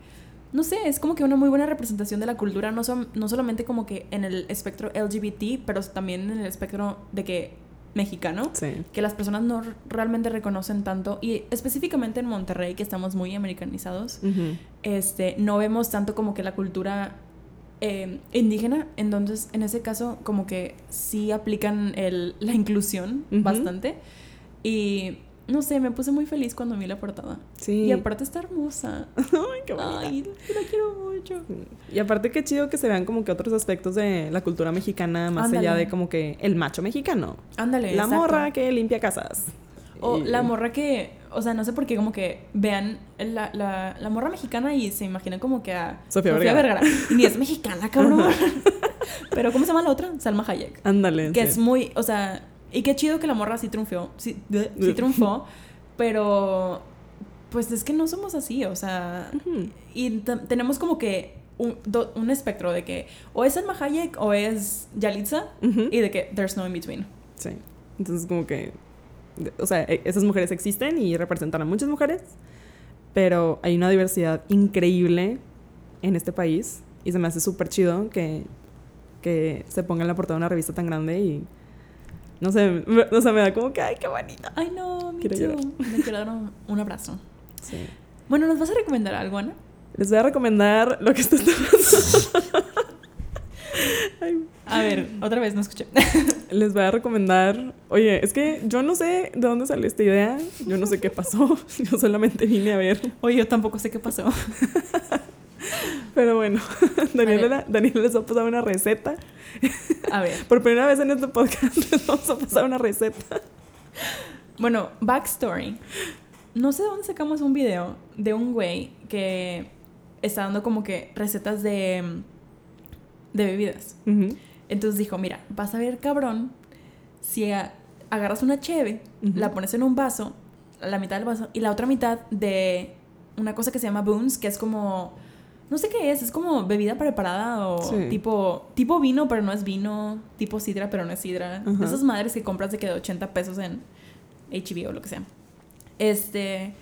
no sé, es como que una muy buena representación de la cultura, no, son, no solamente como que en el espectro LGBT, pero también en el espectro de que mexicano, Sí. que las personas no realmente reconocen tanto y específicamente en Monterrey, que estamos muy americanizados, este, no vemos tanto como que la cultura eh, indígena, entonces en ese caso como que sí aplican el, la inclusión bastante. Y no sé, me puse muy feliz cuando vi la portada. Sí. Y aparte está hermosa. *laughs* Ay, qué bonita. Ay, la quiero mucho. Y aparte qué chido que se vean como que otros aspectos de la cultura mexicana, más allá de como que el macho mexicano. Ándale. La exacto. morra que limpia casas. O Y- la morra que, o sea, no sé por qué como que vean la, la, la morra mexicana y se imaginan como que a Sofía Vergara. Y ni es mexicana, cabrón. *laughs* Pero ¿cómo se llama la otra? Salma Hayek. Ándale. Que sí. es muy, o sea, y qué chido que la morra sí triunfó, *laughs* sí, triunfó, pero pues es que no somos así, o sea, Ujú. y tenemos como que un, do- un espectro de que o es Selma Hayek o es Yalitza y de que there's no in between. Sí. Entonces, como que. O sea, e- esas mujeres existen y representan a muchas mujeres, pero hay una diversidad increíble en este país y se me hace súper chido que, que se ponga en la portada de una revista tan grande y. No sé, o sea, me da como que, ay, qué bonito. Ay, no, me Quiero quiero, me quiero dar un, un abrazo. *laughs* Sí. Bueno, ¿nos vas a recomendar algo, Ana? Les voy a recomendar lo que está *laughs* pasando. *laughs* Ay, A ver, otra vez, no escuché. Les voy a recomendar. Oye, es que yo no sé de dónde salió esta idea. Yo no sé qué pasó. Yo solamente vine a ver. Oye, yo tampoco sé qué pasó. Pero bueno, *laughs* Daniela. Daniela les va a pasar una receta. A ver, *laughs* Por primera vez en este podcast *laughs* les vamos a pasar una receta. bueno, backstory. No sé de dónde sacamos un video de un güey que está dando como que recetas de, de bebidas. Entonces dijo, mira, vas a ver, cabrón, si agarras una cheve, la pones en un vaso, la mitad del vaso, y la otra mitad de una cosa que se llama Boons, que es como, no sé qué es, es como bebida preparada o Sí. tipo, tipo vino, pero no es vino, tipo sidra, pero no es sidra. Esas madres que compras de que de 80 pesos en HB o lo que sea. Este,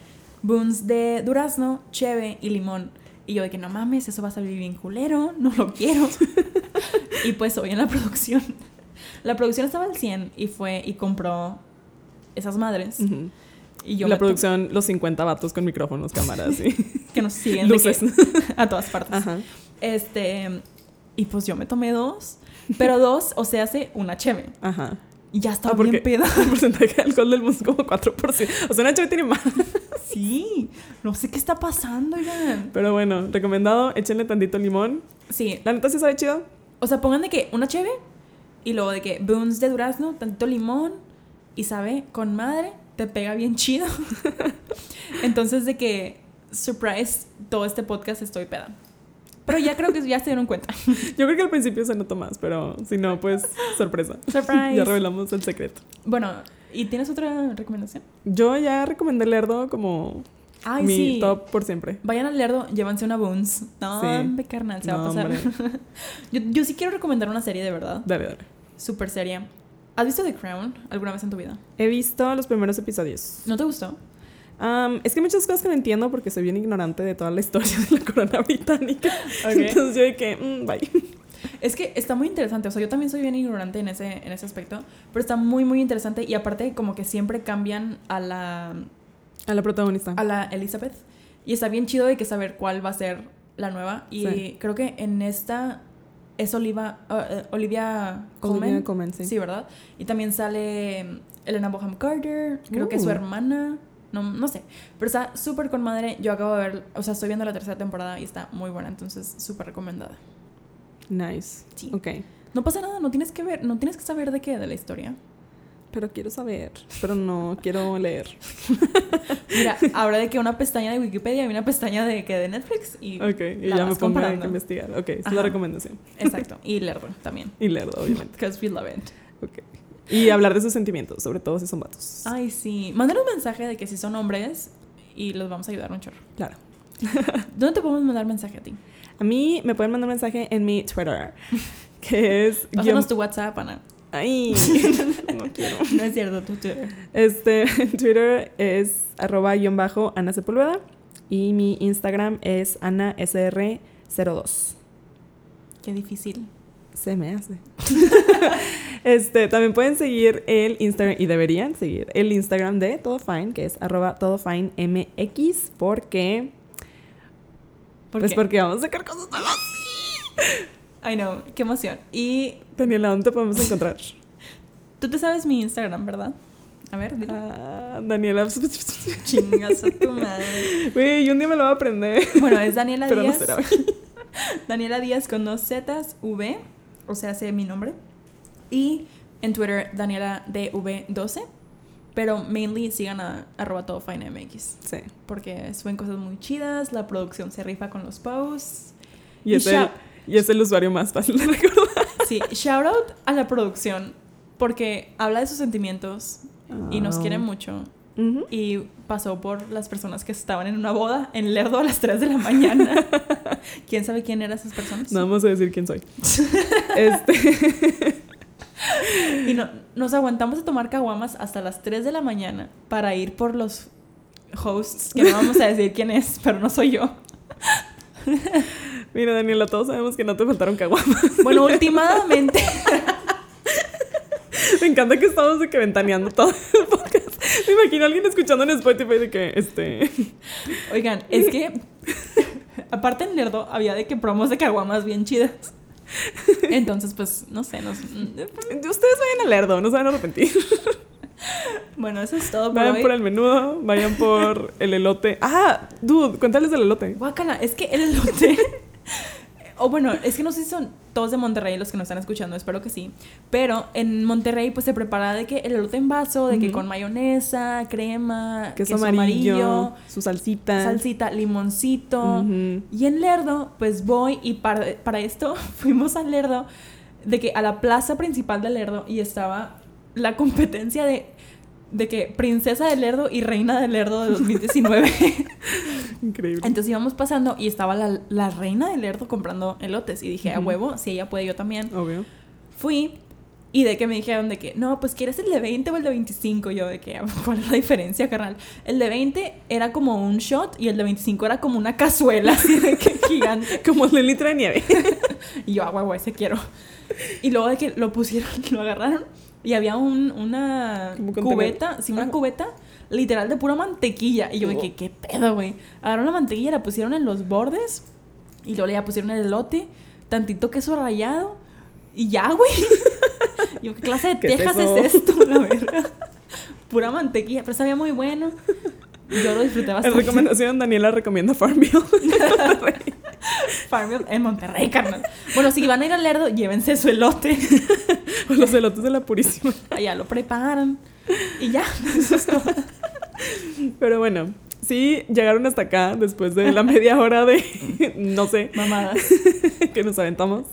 Boons de durazno, cheve y limón. Y yo de que no mames, eso va a salir bien culero, no lo quiero. *laughs* y pues hoy en la producción, la producción estaba al 100 y fue y compró esas madres. Y yo la producción, los 50 vatos con micrófonos, cámaras y *laughs* que nos siguen que- luces. *laughs* a todas partes. Ajá. Este, y pues yo me tomé dos, pero dos, o sea, hace una cheve. Ajá. Y ya estaba Ah, bien peda. *laughs* el porcentaje de alcohol del mundo es como 4%. O sea, una chave tiene más. Sí, no sé qué está pasando, oigan. Pero bueno, recomendado, échenle tantito limón. Sí, La neta sí sabe chido. o sea, pongan de que una cheve y luego de que boons de durazno, tantito limón y sabe con madre, te pega bien chido. *laughs* Entonces de que surprise, todo este podcast estoy peda. Pero ya creo que ya se dieron cuenta. *laughs* Yo creo que al principio se notó más, pero si no, pues sorpresa. Surprise. *laughs* Ya revelamos el secreto. Bueno, ¿y tienes otra recomendación? Yo ya recomendé Lerdo como Ay, mi sí. top por siempre. Vayan al Lerdo, llévanse una Boons. No, Sí. hombre, carnal, se va a pasar. yo, yo sí quiero recomendar una serie de verdad. Dale, dale. Súper seria. ¿Has visto The Crown alguna vez en tu vida? He visto los primeros episodios. ¿No te gustó? Es que muchas cosas que no entiendo porque soy bien ignorante de toda la historia de la corona británica. Ok. *laughs* Entonces yo de que, mm, bye. Es que está muy interesante, o sea, yo también soy bien ignorante en ese, en ese aspecto, pero está muy, muy interesante y aparte como que siempre cambian a la, A la protagonista. a la Elizabeth y está bien chido de que saber cuál va a ser la nueva y Sí. creo que en esta es Oliva, eh, Olivia Colman. Olivia Colman, sí. Sí, ¿verdad? Y también sale mm, Elena Bonham Carter, creo que es su Uh. hermana, no, no sé, pero está súper con madre, yo acabo de ver, o sea, estoy viendo la tercera temporada y está muy buena, entonces súper recomendada. Nice. Sí. Ok. No pasa nada, no tienes que ver, no tienes que saber de qué, de la historia. Pero quiero saber. Pero no quiero leer. Mira, *laughs* ahora de que una pestaña de Wikipedia y una pestaña de que de Netflix y Ok. Y ya me pongo a investigar. Ok, es Ajá. la recomendación. exacto, y *laughs* leerlo también, Y leerlo, obviamente. because we love it. Ok. Y hablar de sus sentimientos, sobre todo si son vatos. Ay, sí, mándanos un mensaje de que si son hombres y los vamos a ayudar un chorro. Claro. *laughs* ¿Dónde te podemos mandar mensaje a ti? A mí me pueden mandar mensaje en mi Twitter, que es... guión- Pásanos tu WhatsApp, Ana. Ay, *laughs* no quiero. No es cierto, tu Twitter. Este, *laughs* Twitter es arroba guion bajo Ana Sepúlveda y mi Instagram es AnaSR02. Qué difícil. Se me hace. *laughs* este, también pueden seguir el Instagram, y deberían seguir el Instagram de Todo Fine, que es arroba Todo Fine MX, porque... ¿Por pues qué? porque vamos a sacar cosas nuevas. I know, qué emoción. Y Daniela, ¿dónde te podemos encontrar? *laughs* tú te sabes mi Instagram, ¿verdad? A ver, dilo. Ah, Daniela... *laughs* Chingas a tu madre. Güey, un día me lo voy a aprender. Bueno, es Daniela Pero no Díaz. será hoy. *laughs* Daniela Díaz con dos Zetas, V, o sea, sé mi nombre. Y en Twitter, Daniela DV12. Pero mainly sigan a arroba todo fine MX. Sí. Porque suben cosas muy chidas, la producción se rifa con los posts. Y Y es, el, *laughs* y es el usuario más fácil de recordar. *laughs* Sí, shout out a la producción. Porque habla de sus sentimientos y nos quiere mucho. Ujú. Y pasó por las personas que estaban en una boda en Lerdo a las 3 de la mañana. *laughs* ¿Quién sabe quién eran esas personas? No vamos a decir quién soy. este. Y no, nos aguantamos a tomar caguamas hasta las 3 de la mañana para ir por los hosts, que no vamos a decir quién es, pero no soy yo. Mira, Daniela, todos sabemos que no te faltaron caguamas. *laughs* Bueno, últimamente. *laughs* Me encanta que estamos de que ventaneando todo el podcast. Me imagino a alguien escuchando en Spotify de que, este... Oigan, es que... Aparte en Lerdo había de que promos de caguamas bien chidas. Entonces, pues, no sé, nos... Ustedes vayan al Lerdo, no se van a arrepentir. Bueno, eso es todo por Vayan hoy. por el menudo, vayan por el elote. Ah, dude, cuéntales del elote. Guácala, es que el elote. *laughs* o bueno, es que no sé si son todos de Monterrey los que nos están escuchando, espero que sí. Pero en Monterrey, pues se prepara de que el elote en vaso, de que con mayonesa, crema, Queso, amarillo, su salsita. salsita, limoncito. Y en Lerdo, pues voy y para, para esto *laughs* fuimos a Lerdo, de que a la plaza principal de Lerdo y estaba la competencia de, de que princesa de Lerdo y reina de Lerdo de 2019. *laughs* Increíble. Entonces íbamos pasando y estaba la, la reina de Lerdo comprando elotes y dije, a Ujú. huevo, si ella puede, yo también. Obvio. Fui y de que me dijeron de que, no, pues ¿quieres el de 20 o el de 25? Yo de que, *laughs* ¿cuál es la diferencia, carnal? El de 20 era como un shot y el de 25 era como una cazuela así de que *laughs* gigante. Como el litro de nieve. Y yo, a huevo, ese quiero. Y luego de que lo pusieron, lo agarraron y había un, una cubeta, sí, una cubeta literal de pura mantequilla. Y yo de que, ¿qué pedo, güey? Agarraron la mantequilla, la pusieron en los bordes y luego ya pusieron el elote, tantito queso rallado y ya, güey. *laughs* Yo, ¿qué clase de ¿Qué es eso? es esto, la verga? Pura mantequilla, pero sabía muy bueno. Yo lo disfruté En bastante. recomendación, Daniela recomienda Farmville. *laughs* *laughs* *laughs* Farmville en Monterrey, carnal. Bueno, si van a ir al Lerdo, llévense su elote. o *laughs* los elotes de la Purísima. Allá lo preparan. Y ya, *laughs* eso es todo. Pero bueno, sí llegaron hasta acá después de la media hora de, no sé, Mamadas. *laughs* que nos aventamos.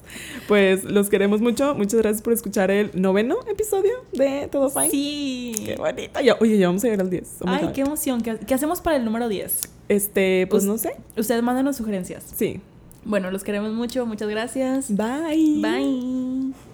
Pues los queremos mucho. Muchas gracias por escuchar el noveno episodio de Todo Fine. Sí. Qué bonito. Ya, oye, ya vamos a llegar al 10. Oh my Ay, qué emoción. ¿Qué, qué hacemos para el número 10? Este, pues no sé. Ustedes mándenos sugerencias. Sí. Bueno, los queremos mucho. Muchas gracias. Bye. Bye.